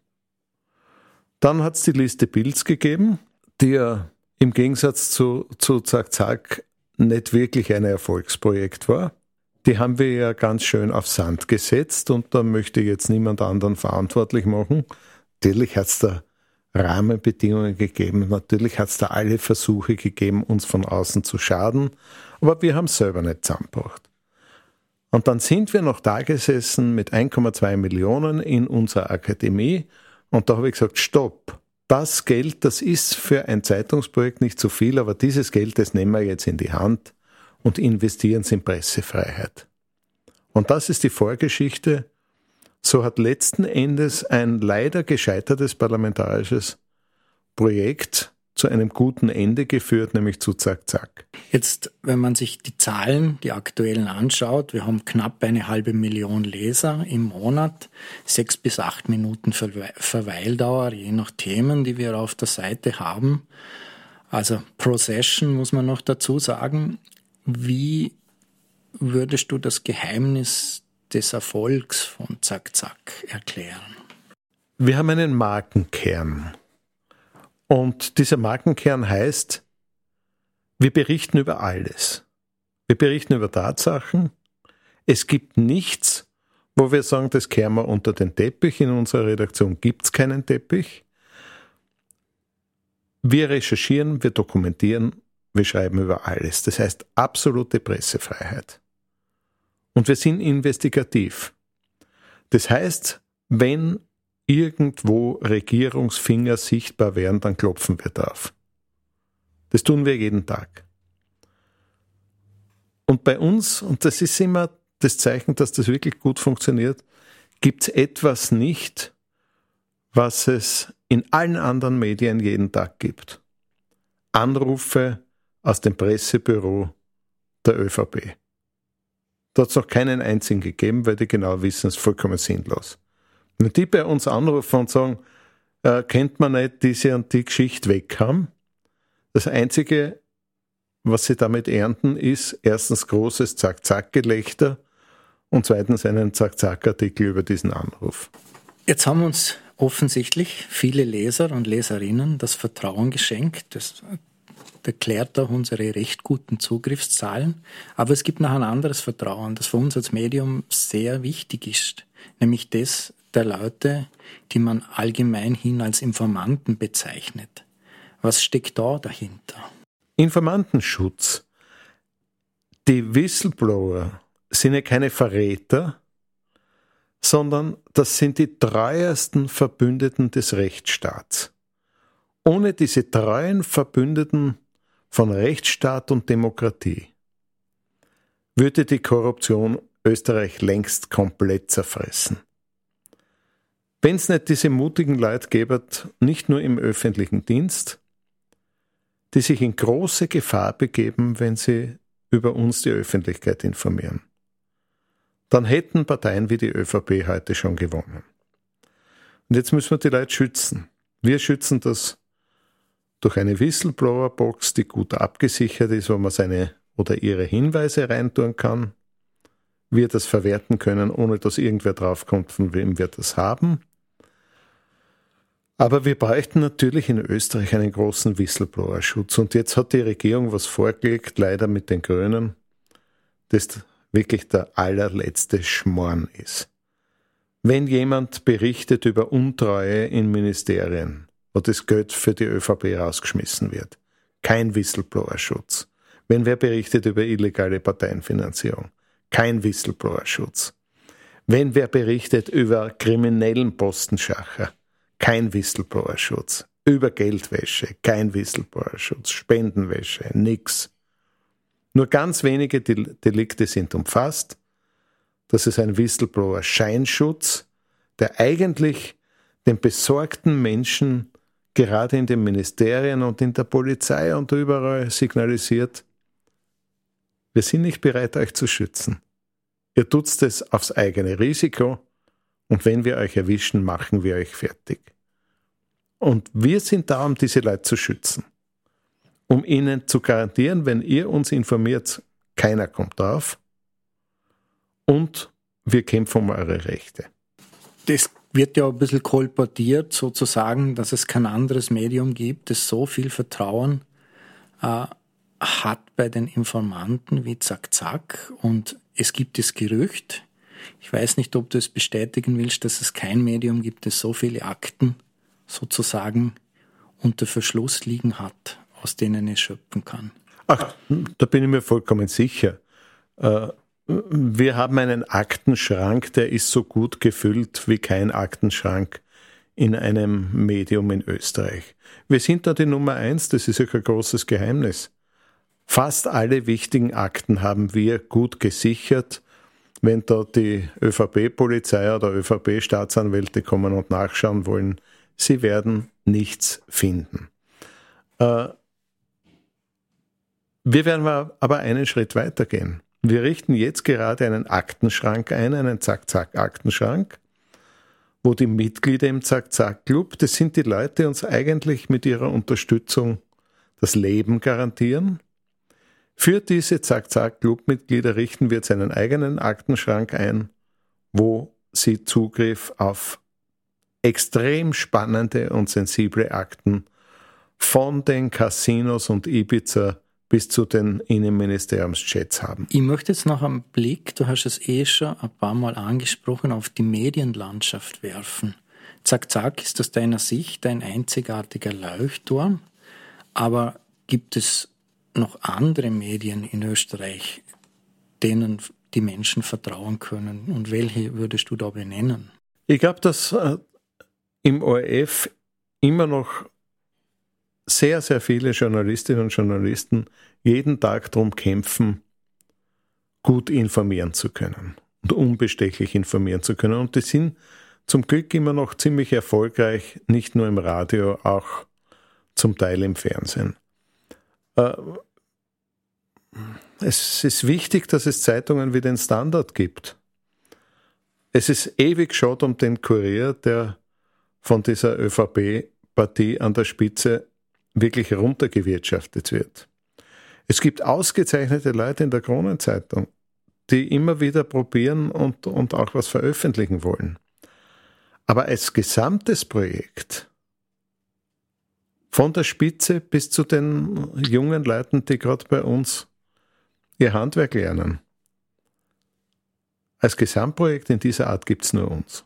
Dann hat es die Liste Bilds gegeben, die ja im Gegensatz zu, zu Zack Zack nicht wirklich ein Erfolgsprojekt war. Die haben wir ja ganz schön auf Sand gesetzt und da möchte ich jetzt niemand anderen verantwortlich machen. Natürlich hat es da Rahmenbedingungen gegeben, natürlich hat es da alle Versuche gegeben, uns von außen zu schaden, aber wir haben es selber nicht zusammengebracht. Und dann sind wir noch da gesessen mit 1,2 Millionen in unserer Akademie und da habe ich gesagt, stopp, das Geld, das ist für ein Zeitungsprojekt nicht so viel, aber dieses Geld, das nehmen wir jetzt in die Hand und investieren es in Pressefreiheit. Und das ist die Vorgeschichte. So hat letzten Endes ein leider gescheitertes parlamentarisches Projekt zu einem guten Ende geführt, nämlich zu Zack Zack. Jetzt, wenn man sich die Zahlen, die aktuellen anschaut, wir haben knapp eine halbe Million Leser im Monat, sechs bis acht Minuten Verweildauer, je nach Themen, die wir auf der Seite haben. Also pro Session muss man noch dazu sagen. Wie würdest du das Geheimnis des Erfolgs von Zack Zack erklären? Wir haben einen Markenkern. Und dieser Markenkern heißt, wir berichten über alles. Wir berichten über Tatsachen. Es gibt nichts, wo wir sagen, das kehren wir unter den Teppich. In unserer Redaktion gibt es keinen Teppich. Wir recherchieren, wir dokumentieren, wir schreiben über alles. Das heißt absolute Pressefreiheit. Und wir sind investigativ. Das heißt, wenn irgendwo Regierungsfinger sichtbar wären, dann klopfen wir drauf. Das tun wir jeden Tag. Und bei uns, und das ist immer das Zeichen, dass das wirklich gut funktioniert, gibt es etwas nicht, was es in allen anderen Medien jeden Tag gibt. Anrufe aus dem Pressebüro der ÖVP. Da hat es noch keinen einzigen gegeben, weil die genau wissen, es ist vollkommen sinnlos. Wenn die bei uns anrufen und sagen, äh, kennt man nicht diese und die Geschichte weg haben, das Einzige, was sie damit ernten, ist erstens großes Zack-Zack-Gelächter und zweitens einen Zack-Zack-Artikel über diesen Anruf. Jetzt haben uns offensichtlich viele Leser und Leserinnen das Vertrauen geschenkt. Das erklärt auch unsere recht guten Zugriffszahlen. Aber es gibt noch ein anderes Vertrauen, das für uns als Medium sehr wichtig ist, nämlich das der Leute, die man allgemein hin als Informanten bezeichnet. Was steckt da dahinter? Informantenschutz. Die Whistleblower sind ja keine Verräter, sondern das sind die treuesten Verbündeten des Rechtsstaats. Ohne diese treuen Verbündeten von Rechtsstaat und Demokratie würde die Korruption Österreich längst komplett zerfressen. Wenn es nicht diese mutigen Leute gäbe, nicht nur im öffentlichen Dienst, die sich in große Gefahr begeben, wenn sie über uns die Öffentlichkeit informieren. Dann hätten Parteien wie die ÖVP heute schon gewonnen. Und jetzt müssen wir die Leute schützen. Wir schützen das durch eine Whistleblower-Box, die gut abgesichert ist, wo man seine oder ihre Hinweise reintun kann. Wir das verwerten können, ohne dass irgendwer draufkommt, von wem wir das haben. Aber wir bräuchten natürlich in Österreich einen großen Whistleblower-Schutz. Und jetzt hat die Regierung was vorgelegt, leider mit den Grünen, das wirklich der allerletzte Schmorn ist. Wenn jemand berichtet über Untreue in Ministerien, wo das Geld für die ÖVP rausgeschmissen wird, kein Whistleblower-Schutz. Wenn wer berichtet über illegale Parteienfinanzierung, kein Whistleblower-Schutz. Wenn wer berichtet über kriminellen Postenschacher, kein Whistleblower-Schutz. Über Geldwäsche, kein Whistleblower-Schutz. Spendenwäsche, nix. Nur ganz wenige Delikte sind umfasst. Das ist ein Whistleblower-Scheinschutz, der eigentlich den besorgten Menschen gerade in den Ministerien und in der Polizei und überall signalisiert, wir sind nicht bereit, euch zu schützen. Ihr tut's das aufs eigene Risiko und wenn wir euch erwischen, machen wir euch fertig. Und wir sind da, um diese Leute zu schützen. Um ihnen zu garantieren, wenn ihr uns informiert, keiner kommt drauf und wir kämpfen um eure Rechte. Das wird ja ein bisschen kolportiert, sozusagen, dass es kein anderes Medium gibt, das so viel Vertrauen äh, hat bei den Informanten wie Zack Zack. Und es gibt das Gerücht, ich weiß nicht, ob du es bestätigen willst, dass es kein Medium gibt, das so viele Akten sozusagen unter Verschluss liegen hat, aus denen es schöpfen kann. Ach, da bin ich mir vollkommen sicher. Äh, wir haben einen Aktenschrank, der ist so gut gefüllt wie kein Aktenschrank in einem Medium in Österreich. Wir sind da die Nummer eins, das ist ja kein großes Geheimnis. Fast alle wichtigen Akten haben wir gut gesichert. Wenn da die ÖVP-Polizei oder ÖVP-Staatsanwälte kommen und nachschauen wollen, sie werden nichts finden. Äh, wir werden aber einen Schritt weitergehen. Wir richten jetzt gerade einen Aktenschrank ein, einen Zack-Zack-Aktenschrank, wo die Mitglieder im Zack-Zack-Club, das sind die Leute, uns eigentlich mit ihrer Unterstützung das Leben garantieren. Für diese Zack-Zack-Club-Mitglieder richten wir jetzt einen eigenen Aktenschrank ein, wo sie Zugriff auf extrem spannende und sensible Akten von den Casinos und Ibiza bis zu den Innenministeriumschats haben. Ich möchte jetzt noch einen Blick, du hast es eh schon ein paar Mal angesprochen, auf die Medienlandschaft werfen. Zack, zack ist aus deiner Sicht ein einzigartiger Leuchtturm, aber gibt es noch andere Medien in Österreich, denen die Menschen vertrauen können und welche würdest du da benennen? Ich glaube, dass äh, im ORF immer noch sehr, sehr viele Journalistinnen und Journalisten jeden Tag darum kämpfen, gut informieren zu können und unbestechlich informieren zu können. Und die sind zum Glück immer noch ziemlich erfolgreich, nicht nur im Radio, auch zum Teil im Fernsehen. Äh, es ist wichtig, dass es Zeitungen wie den Standard gibt. Es ist ewig schade um den Kurier, der von dieser ÖVP-Partie an der Spitze wirklich runtergewirtschaftet wird. Es gibt ausgezeichnete Leute in der Kronenzeitung, die immer wieder probieren und, und auch was veröffentlichen wollen. Aber als gesamtes Projekt, von der Spitze bis zu den jungen Leuten, die gerade bei uns ihr Handwerk lernen, als Gesamtprojekt in dieser Art gibt es nur uns.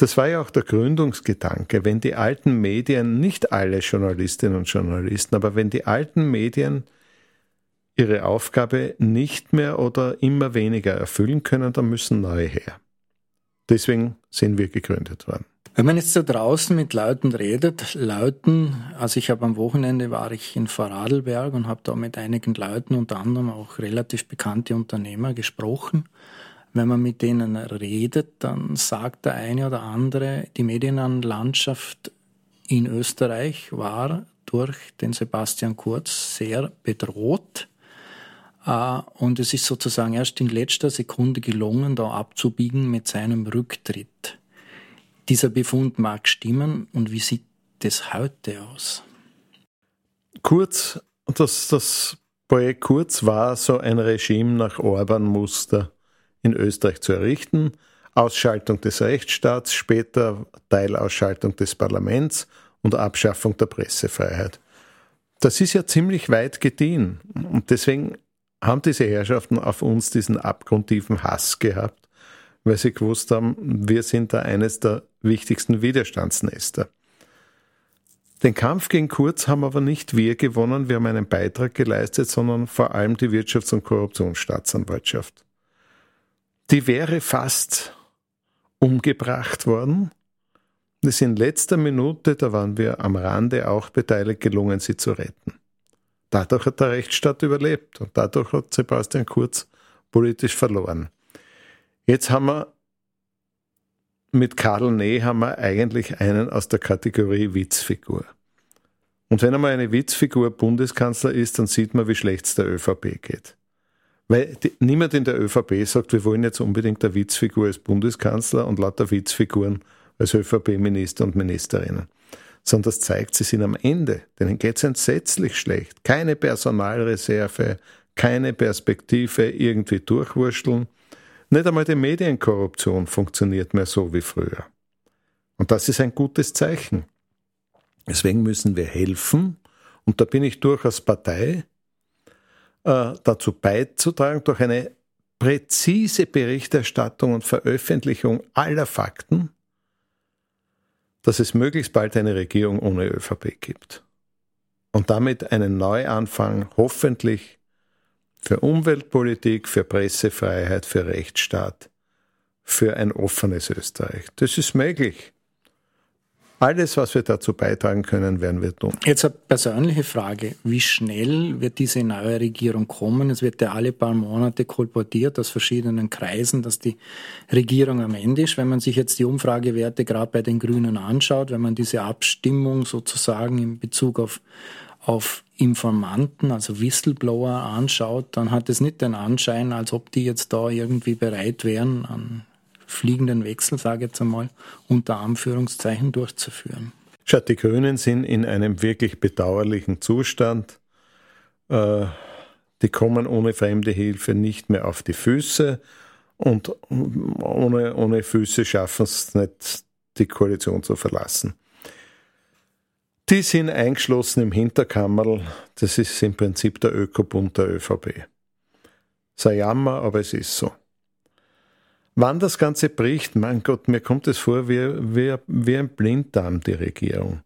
Das war ja auch der Gründungsgedanke, wenn die alten Medien, nicht alle Journalistinnen und Journalisten, aber wenn die alten Medien ihre Aufgabe nicht mehr oder immer weniger erfüllen können, dann müssen neue her. Deswegen sind wir gegründet worden. Wenn man jetzt so draußen mit Leuten redet, Leuten, also ich habe am Wochenende war ich in Vorarlberg und habe da mit einigen Leuten, unter anderem auch relativ bekannte Unternehmer gesprochen wenn man mit denen redet, dann sagt der eine oder andere, die Medienlandschaft in Österreich war durch den Sebastian Kurz sehr bedroht. Äh, und es ist sozusagen erst in letzter Sekunde gelungen, da abzubiegen mit seinem Rücktritt. Dieser Befund mag stimmen. Und wie sieht das heute aus? Kurz, das, das Projekt Kurz war so ein Regime nach Orban-Muster in Österreich zu errichten, Ausschaltung des Rechtsstaats, später Teilausschaltung des Parlaments und Abschaffung der Pressefreiheit. Das ist ja ziemlich weit gediehen und deswegen haben diese Herrschaften auf uns diesen abgrundtiefen Hass gehabt, weil sie gewusst haben, wir sind da eines der wichtigsten Widerstandsnester. Den Kampf gegen Kurz haben aber nicht wir gewonnen, wir haben einen Beitrag geleistet, sondern vor allem die Wirtschafts- und Korruptionsstaatsanwaltschaft die wäre fast umgebracht worden. Es ist in letzter Minute, da waren wir am Rande auch beteiligt, gelungen, sie zu retten. Dadurch hat der Rechtsstaat überlebt und dadurch hat Sebastian Kurz politisch verloren. Jetzt haben wir mit Karl Ney haben wir eigentlich einen aus der Kategorie Witzfigur. Und wenn einmal eine Witzfigur Bundeskanzler ist, dann sieht man, wie schlecht es der ÖVP geht. Weil die, niemand in der ÖVP sagt, wir wollen jetzt unbedingt eine Witzfigur als Bundeskanzler und lauter Witzfiguren als ÖVP-Minister und Ministerinnen. Sondern das zeigt, sie sind am Ende. Denen geht es entsetzlich schlecht. Keine Personalreserve, keine Perspektive, irgendwie durchwurschteln. Nicht einmal die Medienkorruption funktioniert mehr so wie früher. Und das ist ein gutes Zeichen. Deswegen müssen wir helfen, und da bin ich durchaus Partei, äh, dazu beizutragen, durch eine präzise Berichterstattung und Veröffentlichung aller Fakten, dass es möglichst bald eine Regierung ohne ÖVP gibt. Und damit einen Neuanfang hoffentlich für Umweltpolitik, für Pressefreiheit, für Rechtsstaat, für ein offenes Österreich. Das ist möglich. Alles, was wir dazu beitragen können, werden wir tun. Jetzt eine persönliche Frage. Wie schnell wird diese neue Regierung kommen? Es wird ja alle paar Monate kolportiert aus verschiedenen Kreisen, dass die Regierung am Ende ist. Wenn man sich jetzt die Umfragewerte gerade bei den Grünen anschaut, wenn man diese Abstimmung sozusagen in Bezug auf, auf Informanten, also Whistleblower anschaut, dann hat es nicht den Anschein, als ob die jetzt da irgendwie bereit wären, an fliegenden Wechsel, sage ich jetzt einmal, unter Anführungszeichen durchzuführen. Schaut, die Grünen sind in einem wirklich bedauerlichen Zustand. Äh, die kommen ohne fremde Hilfe nicht mehr auf die Füße und ohne, ohne Füße schaffen es nicht, die Koalition zu verlassen. Die sind eingeschlossen im Hinterkammerl. Das ist im Prinzip der Ökobund der ÖVP. Sei Jammer, aber es ist so. Wann das Ganze bricht, mein Gott, mir kommt es vor wie, wie, wie ein Blinddarm, die Regierung.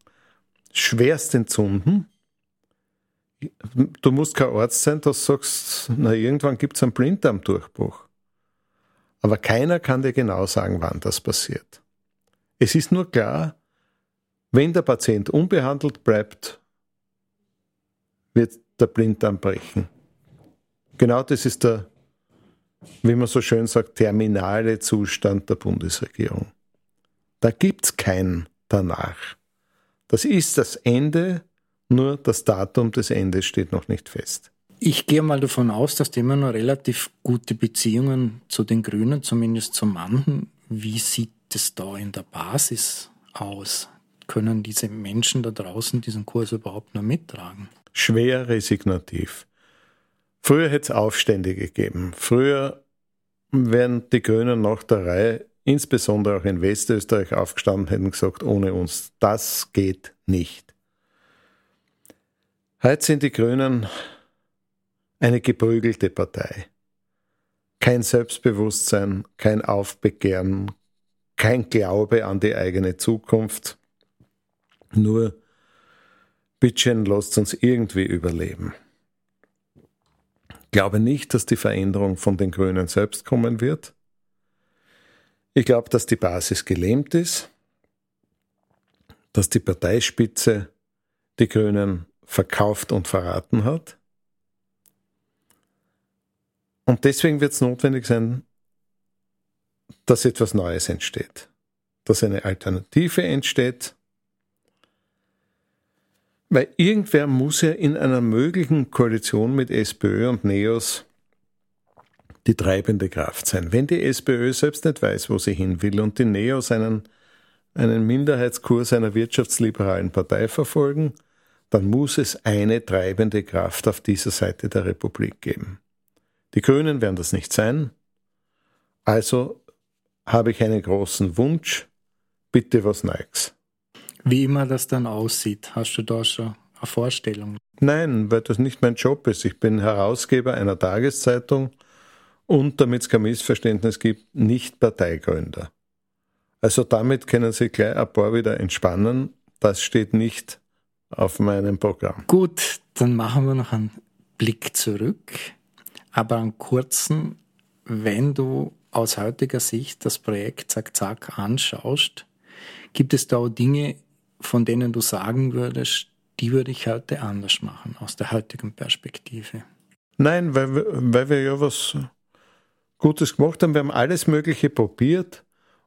Schwerst entzünden. Du musst kein Arzt sein, dass du sagst, na, irgendwann gibt es einen Blinddarmdurchbruch. Aber keiner kann dir genau sagen, wann das passiert. Es ist nur klar, wenn der Patient unbehandelt bleibt, wird der Blinddarm brechen. Genau das ist der wie man so schön sagt, terminale Zustand der Bundesregierung. Da gibt es kein danach. Das ist das Ende, nur das Datum des Endes steht noch nicht fest. Ich gehe mal davon aus, dass die immer noch relativ gute Beziehungen zu den Grünen, zumindest zu manchen. Wie sieht es da in der Basis aus? Können diese Menschen da draußen diesen Kurs überhaupt noch mittragen? Schwer resignativ. Früher hätte es Aufstände gegeben. Früher wären die Grünen nach der Reihe, insbesondere auch in Westösterreich, aufgestanden, hätten gesagt, ohne uns, das geht nicht. Heute sind die Grünen eine geprügelte Partei. Kein Selbstbewusstsein, kein Aufbegehren, kein Glaube an die eigene Zukunft. Nur, bitteschön, lasst uns irgendwie überleben glaube nicht, dass die Veränderung von den Grünen selbst kommen wird. Ich glaube, dass die Basis gelähmt ist, dass die Parteispitze die Grünen verkauft und verraten hat. Und deswegen wird es notwendig sein, dass etwas Neues entsteht, dass eine Alternative entsteht, weil irgendwer muss ja in einer möglichen Koalition mit SPÖ und NEOS die treibende Kraft sein. Wenn die SPÖ selbst nicht weiß, wo sie hin will und die NEOS einen, einen Minderheitskurs einer wirtschaftsliberalen Partei verfolgen, dann muss es eine treibende Kraft auf dieser Seite der Republik geben. Die Grünen werden das nicht sein. Also habe ich einen großen Wunsch, bitte was Neues. Wie immer das dann aussieht, hast du da schon eine Vorstellung? Nein, weil das nicht mein Job ist. Ich bin Herausgeber einer Tageszeitung und, damit es kein Missverständnis gibt, nicht Parteigründer. Also damit können Sie gleich ein paar wieder entspannen. Das steht nicht auf meinem Programm. Gut, dann machen wir noch einen Blick zurück, aber einen kurzen, wenn du aus heutiger Sicht das Projekt Zack Zack anschaust, gibt es da auch Dinge, von denen du sagen würdest, die würde ich heute anders machen, aus der heutigen Perspektive? Nein, weil wir, weil wir ja was Gutes gemacht haben. Wir haben alles Mögliche probiert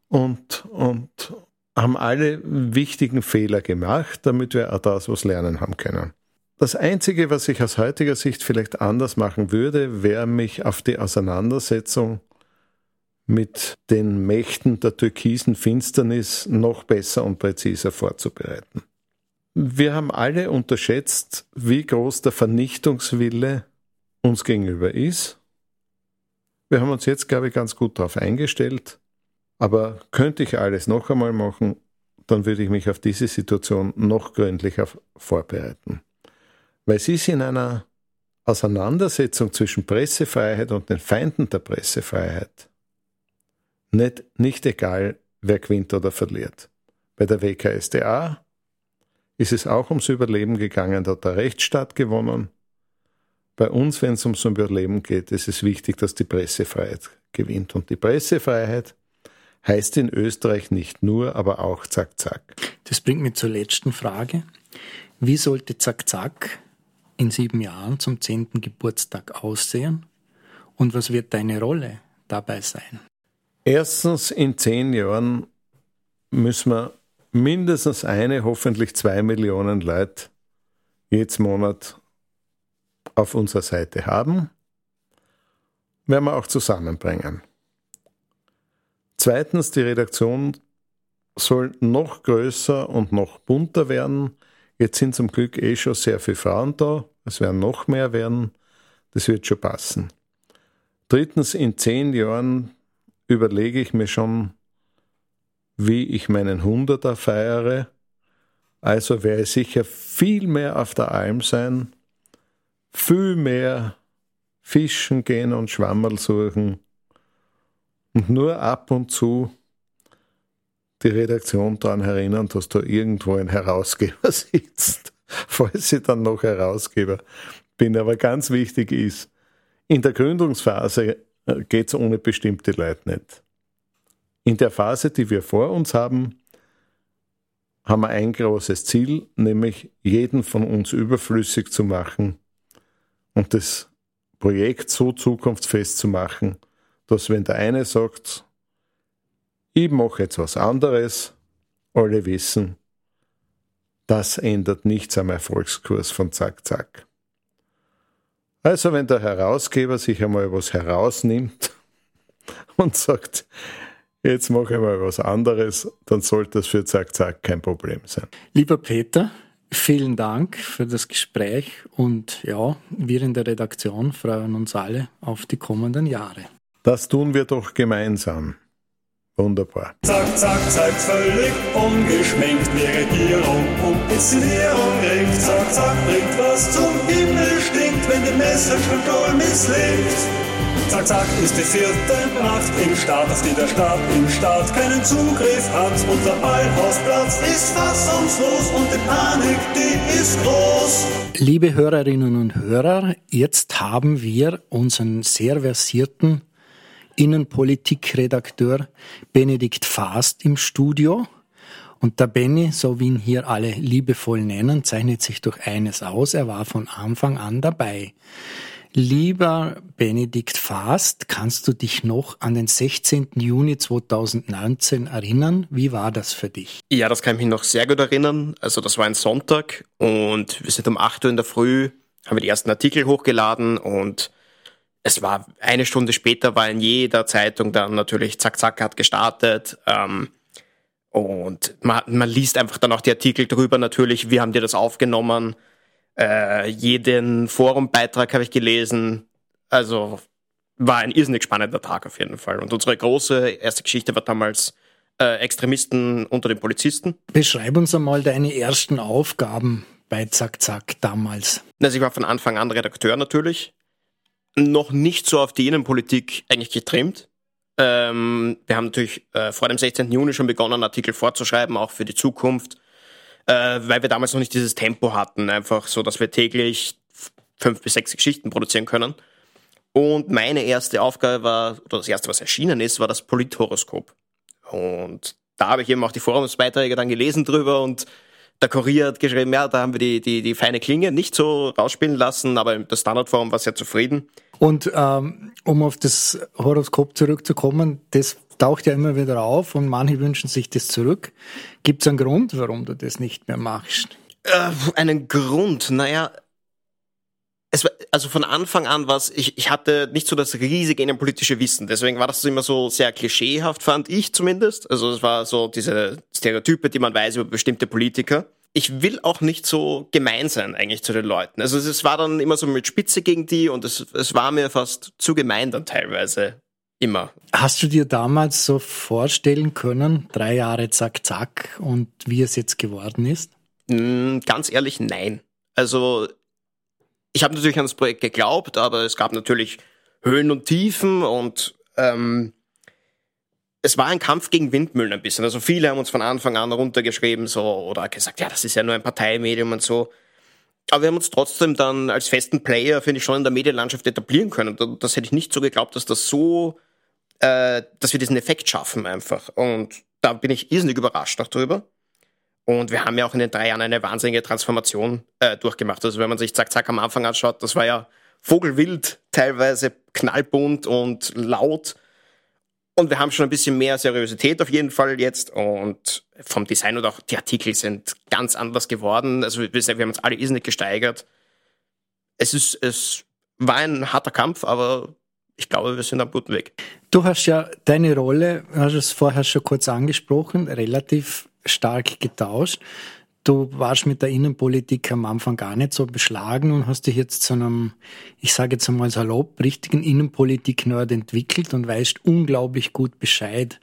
und, und haben alle wichtigen Fehler gemacht, damit wir auch daraus was lernen haben können. Das Einzige, was ich aus heutiger Sicht vielleicht anders machen würde, wäre mich auf die Auseinandersetzung mit den Mächten der türkisen Finsternis noch besser und präziser vorzubereiten. Wir haben alle unterschätzt, wie groß der Vernichtungswille uns gegenüber ist. Wir haben uns jetzt, glaube ich, ganz gut darauf eingestellt. Aber könnte ich alles noch einmal machen, dann würde ich mich auf diese Situation noch gründlicher vorbereiten. Weil es ist in einer Auseinandersetzung zwischen Pressefreiheit und den Feinden der Pressefreiheit nicht, nicht egal, wer gewinnt oder verliert. Bei der WKSDA ist es auch ums Überleben gegangen, da hat der Rechtsstaat gewonnen. Bei uns, wenn es ums Überleben geht, ist es wichtig, dass die Pressefreiheit gewinnt. Und die Pressefreiheit heißt in Österreich nicht nur, aber auch Zack Zack. Das bringt mich zur letzten Frage. Wie sollte Zack Zack in sieben Jahren zum zehnten Geburtstag aussehen? Und was wird deine Rolle dabei sein? Erstens, in zehn Jahren müssen wir mindestens eine, hoffentlich zwei Millionen Leute jedes Monat auf unserer Seite haben. Werden wir auch zusammenbringen. Zweitens, die Redaktion soll noch größer und noch bunter werden. Jetzt sind zum Glück eh schon sehr viele Frauen da. Es werden noch mehr werden. Das wird schon passen. Drittens, in zehn Jahren überlege ich mir schon, wie ich meinen Hunderter feiere. Also werde ich sicher viel mehr auf der Alm sein, viel mehr fischen gehen und Schwammerl suchen und nur ab und zu die Redaktion daran erinnern, dass da irgendwo ein Herausgeber *laughs* sitzt, falls ich dann noch Herausgeber bin. Aber ganz wichtig ist, in der Gründungsphase äh, geht es ohne bestimmte Leute nicht. In der Phase, die wir vor uns haben, haben wir ein großes Ziel, nämlich jeden von uns überflüssig zu machen und das Projekt so zukunftsfest zu machen, dass wenn der eine sagt, ich mache jetzt was anderes, alle wissen, das ändert nichts am Erfolgskurs von Zack Zack. Also wenn der Herausgeber sich einmal was herausnimmt *laughs* und sagt, jetzt mache ich mal was anderes, dann sollte das für Zack Zack kein Problem sein. Lieber Peter, vielen Dank für das Gespräch und ja, wir in der Redaktion freuen uns alle auf die kommenden Jahre. Das tun wir doch gemeinsam. Wunderbar. Zack, zack, zack, völlig ungeschminkt. Die Regierung und Inszenierung ringt. Zack, zack, bringt was zum Himmel stinkt, wenn die Message Control misslingt. Zack, zack ist die vierte Macht im Staat, auf die der Staat im Staat keinen Zugriff hat. Unser Ballhausplatz ist fassungslos und die Panik, die ist groß. Liebe Hörerinnen und Hörer, jetzt haben wir unseren sehr versierten Innenpolitikredakteur Benedikt Fast im Studio. Und der Benny, so wie ihn hier alle liebevoll nennen, zeichnet sich durch eines aus. Er war von Anfang an dabei. Lieber Benedikt Fast, kannst du dich noch an den 16. Juni 2019 erinnern? Wie war das für dich? Ja, das kann ich mich noch sehr gut erinnern. Also das war ein Sonntag und wir sind um 8 Uhr in der Früh, haben wir die ersten Artikel hochgeladen und es war eine Stunde später, war in jeder Zeitung dann natürlich Zack Zack hat gestartet. Ähm, und man, man liest einfach dann auch die Artikel drüber natürlich, wie haben die das aufgenommen. Äh, jeden Forumbeitrag habe ich gelesen. Also war ein irrsinnig spannender Tag auf jeden Fall. Und unsere große erste Geschichte war damals äh, Extremisten unter den Polizisten. Beschreib uns einmal deine ersten Aufgaben bei Zack Zack damals. Also ich war von Anfang an Redakteur natürlich noch nicht so auf die Innenpolitik eigentlich getrimmt. Ähm, wir haben natürlich äh, vor dem 16. Juni schon begonnen, Artikel vorzuschreiben, auch für die Zukunft, äh, weil wir damals noch nicht dieses Tempo hatten, einfach so, dass wir täglich fünf bis sechs Geschichten produzieren können. Und meine erste Aufgabe war, oder das erste, was erschienen ist, war das Polithoroskop. Und da habe ich eben auch die Forumsbeiträge dann gelesen drüber und der Kurier hat geschrieben, ja, da haben wir die, die, die feine Klinge nicht so rausspielen lassen, aber das Standardform war sehr zufrieden. Und ähm, um auf das Horoskop zurückzukommen, das taucht ja immer wieder auf und manche wünschen sich das zurück. Gibt es einen Grund, warum du das nicht mehr machst? Äh, einen Grund? Naja, es war, also von Anfang an war ich, ich hatte nicht so das riesige innenpolitische Wissen. Deswegen war das immer so sehr klischeehaft, fand ich zumindest. Also es war so diese Stereotype, die man weiß über bestimmte Politiker. Ich will auch nicht so gemein sein eigentlich zu den Leuten. Also es war dann immer so mit Spitze gegen die und es, es war mir fast zu gemein dann teilweise. Immer. Hast du dir damals so vorstellen können, drei Jahre zack, zack und wie es jetzt geworden ist? Mm, ganz ehrlich, nein. Also ich habe natürlich an das Projekt geglaubt, aber es gab natürlich Höhen und Tiefen und ähm, es war ein Kampf gegen Windmühlen ein bisschen. Also viele haben uns von Anfang an runtergeschrieben so oder gesagt, ja, das ist ja nur ein Parteimedium und so. Aber wir haben uns trotzdem dann als festen Player, finde ich, schon in der Medienlandschaft etablieren können. Und das hätte ich nicht so geglaubt, dass das so, äh, dass wir diesen Effekt schaffen einfach. Und da bin ich irrsinnig überrascht auch drüber. Und wir haben ja auch in den drei Jahren eine wahnsinnige Transformation äh, durchgemacht. Also wenn man sich Zack Zack am Anfang anschaut, das war ja vogelwild, teilweise knallbunt und laut. Und wir haben schon ein bisschen mehr Seriosität auf jeden Fall jetzt. Und vom Design und auch die Artikel sind ganz anders geworden. Also wir, wir haben uns alle irrsinnig gesteigert. Es ist, es war ein harter Kampf, aber ich glaube, wir sind am guten Weg. Du hast ja deine Rolle, hast es vorher schon kurz angesprochen, relativ stark getauscht. Du warst mit der Innenpolitik am Anfang gar nicht so beschlagen und hast dich jetzt zu einem, ich sage jetzt einmal salopp, richtigen Innenpolitik-Nerd entwickelt und weißt unglaublich gut Bescheid.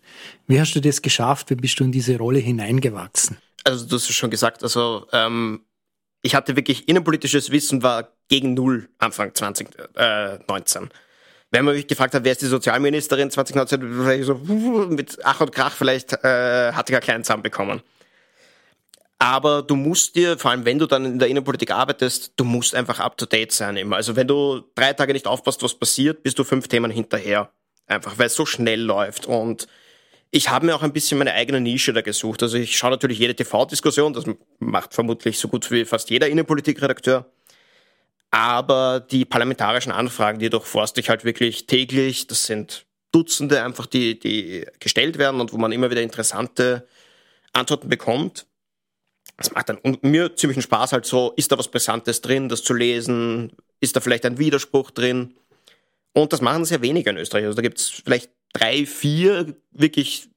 Wie hast du das geschafft? Wie bist du in diese Rolle hineingewachsen? Also du hast es schon gesagt, also ähm, ich hatte wirklich innenpolitisches Wissen, war gegen null Anfang 2019. Wenn man mich gefragt hat, wer ist die Sozialministerin 2019, wäre ich so *laughs* mit Ach und Krach vielleicht äh, hatte ich einen kleinen Zahn bekommen. Aber du musst dir, vor allem wenn du dann in der Innenpolitik arbeitest, du musst einfach up to date sein immer. Also wenn du drei Tage nicht aufpasst, was passiert, bist du fünf Themen hinterher. Einfach, weil es so schnell läuft. Und ich habe mir auch ein bisschen meine eigene Nische da gesucht. Also ich schaue natürlich jede TV-Diskussion, das macht vermutlich so gut wie fast jeder Innenpolitikredakteur. Aber die parlamentarischen Anfragen, die durchforste ich halt wirklich täglich. Das sind Dutzende einfach, die, die gestellt werden und wo man immer wieder interessante Antworten bekommt. Das macht dann mir ziemlichen Spaß halt so, ist da was Brisantes drin, das zu lesen? Ist da vielleicht ein Widerspruch drin? Und das machen sehr wenige in Österreich. Also da gibt es vielleicht drei, vier wirklich,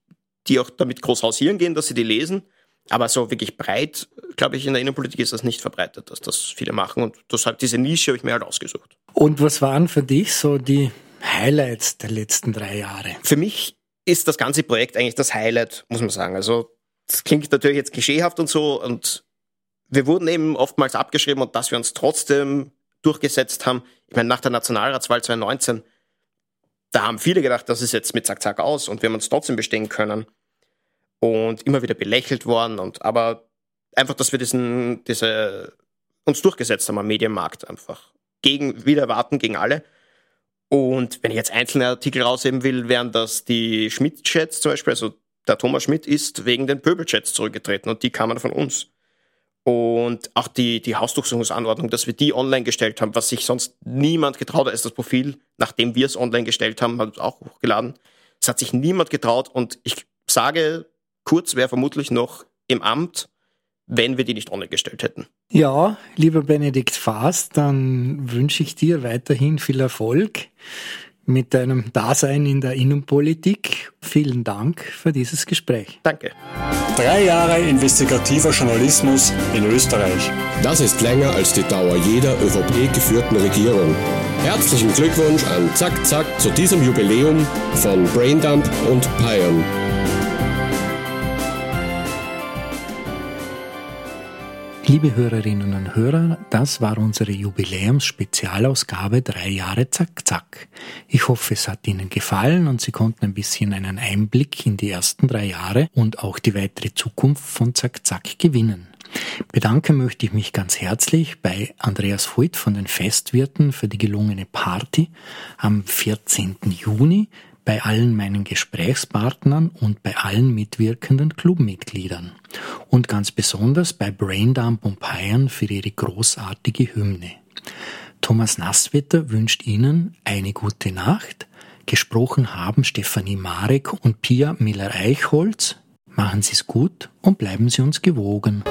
die auch damit groß hausieren gehen, dass sie die lesen. Aber so wirklich breit, glaube ich, in der Innenpolitik ist das nicht verbreitet, dass das viele machen. Und deshalb diese Nische habe ich mir halt ausgesucht. Und was waren für dich so die Highlights der letzten drei Jahre? Für mich ist das ganze Projekt eigentlich das Highlight, muss man sagen. Also das klingt natürlich jetzt klischeehaft und so. Und wir wurden eben oftmals abgeschrieben und dass wir uns trotzdem durchgesetzt haben. Ich meine, nach der Nationalratswahl 2019, da haben viele gedacht, das ist jetzt mit Zack Zack aus und wir haben uns trotzdem bestehen können. Und immer wieder belächelt worden. Und aber einfach, dass wir diesen, diese, uns durchgesetzt haben am Medienmarkt einfach. Gegen, wieder erwarten gegen alle. Und wenn ich jetzt einzelne Artikel rausheben will, wären das die Schmidt-Chats zum Beispiel, also der Thomas Schmidt ist wegen den Pöbelchats zurückgetreten und die kamen von uns. Und auch die, die Hausdurchsuchungsanordnung, dass wir die online gestellt haben, was sich sonst niemand getraut hat, ist das Profil, nachdem wir es online gestellt haben, hat es auch hochgeladen. Es hat sich niemand getraut und ich sage, Kurz wäre vermutlich noch im Amt, wenn wir die nicht online gestellt hätten. Ja, lieber Benedikt Faast, dann wünsche ich dir weiterhin viel Erfolg mit deinem Dasein in der Innenpolitik. Vielen Dank für dieses Gespräch. Danke. Drei Jahre investigativer Journalismus in Österreich. Das ist länger als die Dauer jeder ÖVP-geführten Regierung. Herzlichen Glückwunsch an Zack Zack zu diesem Jubiläum von Braindump und Pion. Liebe Hörerinnen und Hörer, das war unsere Jubiläumsspezialausgabe drei Jahre Zack Zack. Ich hoffe, es hat Ihnen gefallen und Sie konnten ein bisschen einen Einblick in die ersten drei Jahre und auch die weitere Zukunft von Zack Zack gewinnen. Bedanken möchte ich mich ganz herzlich bei Andreas Voigt von den Festwirten für die gelungene Party am 14. Juni, bei allen meinen Gesprächspartnern und bei allen mitwirkenden Clubmitgliedern und ganz besonders bei Braindump und Payern für ihre großartige Hymne. Thomas Nasswetter wünscht Ihnen eine gute Nacht. Gesprochen haben Stefanie Marek und Pia Miller-Eichholz. Machen Sie es gut und bleiben Sie uns gewogen.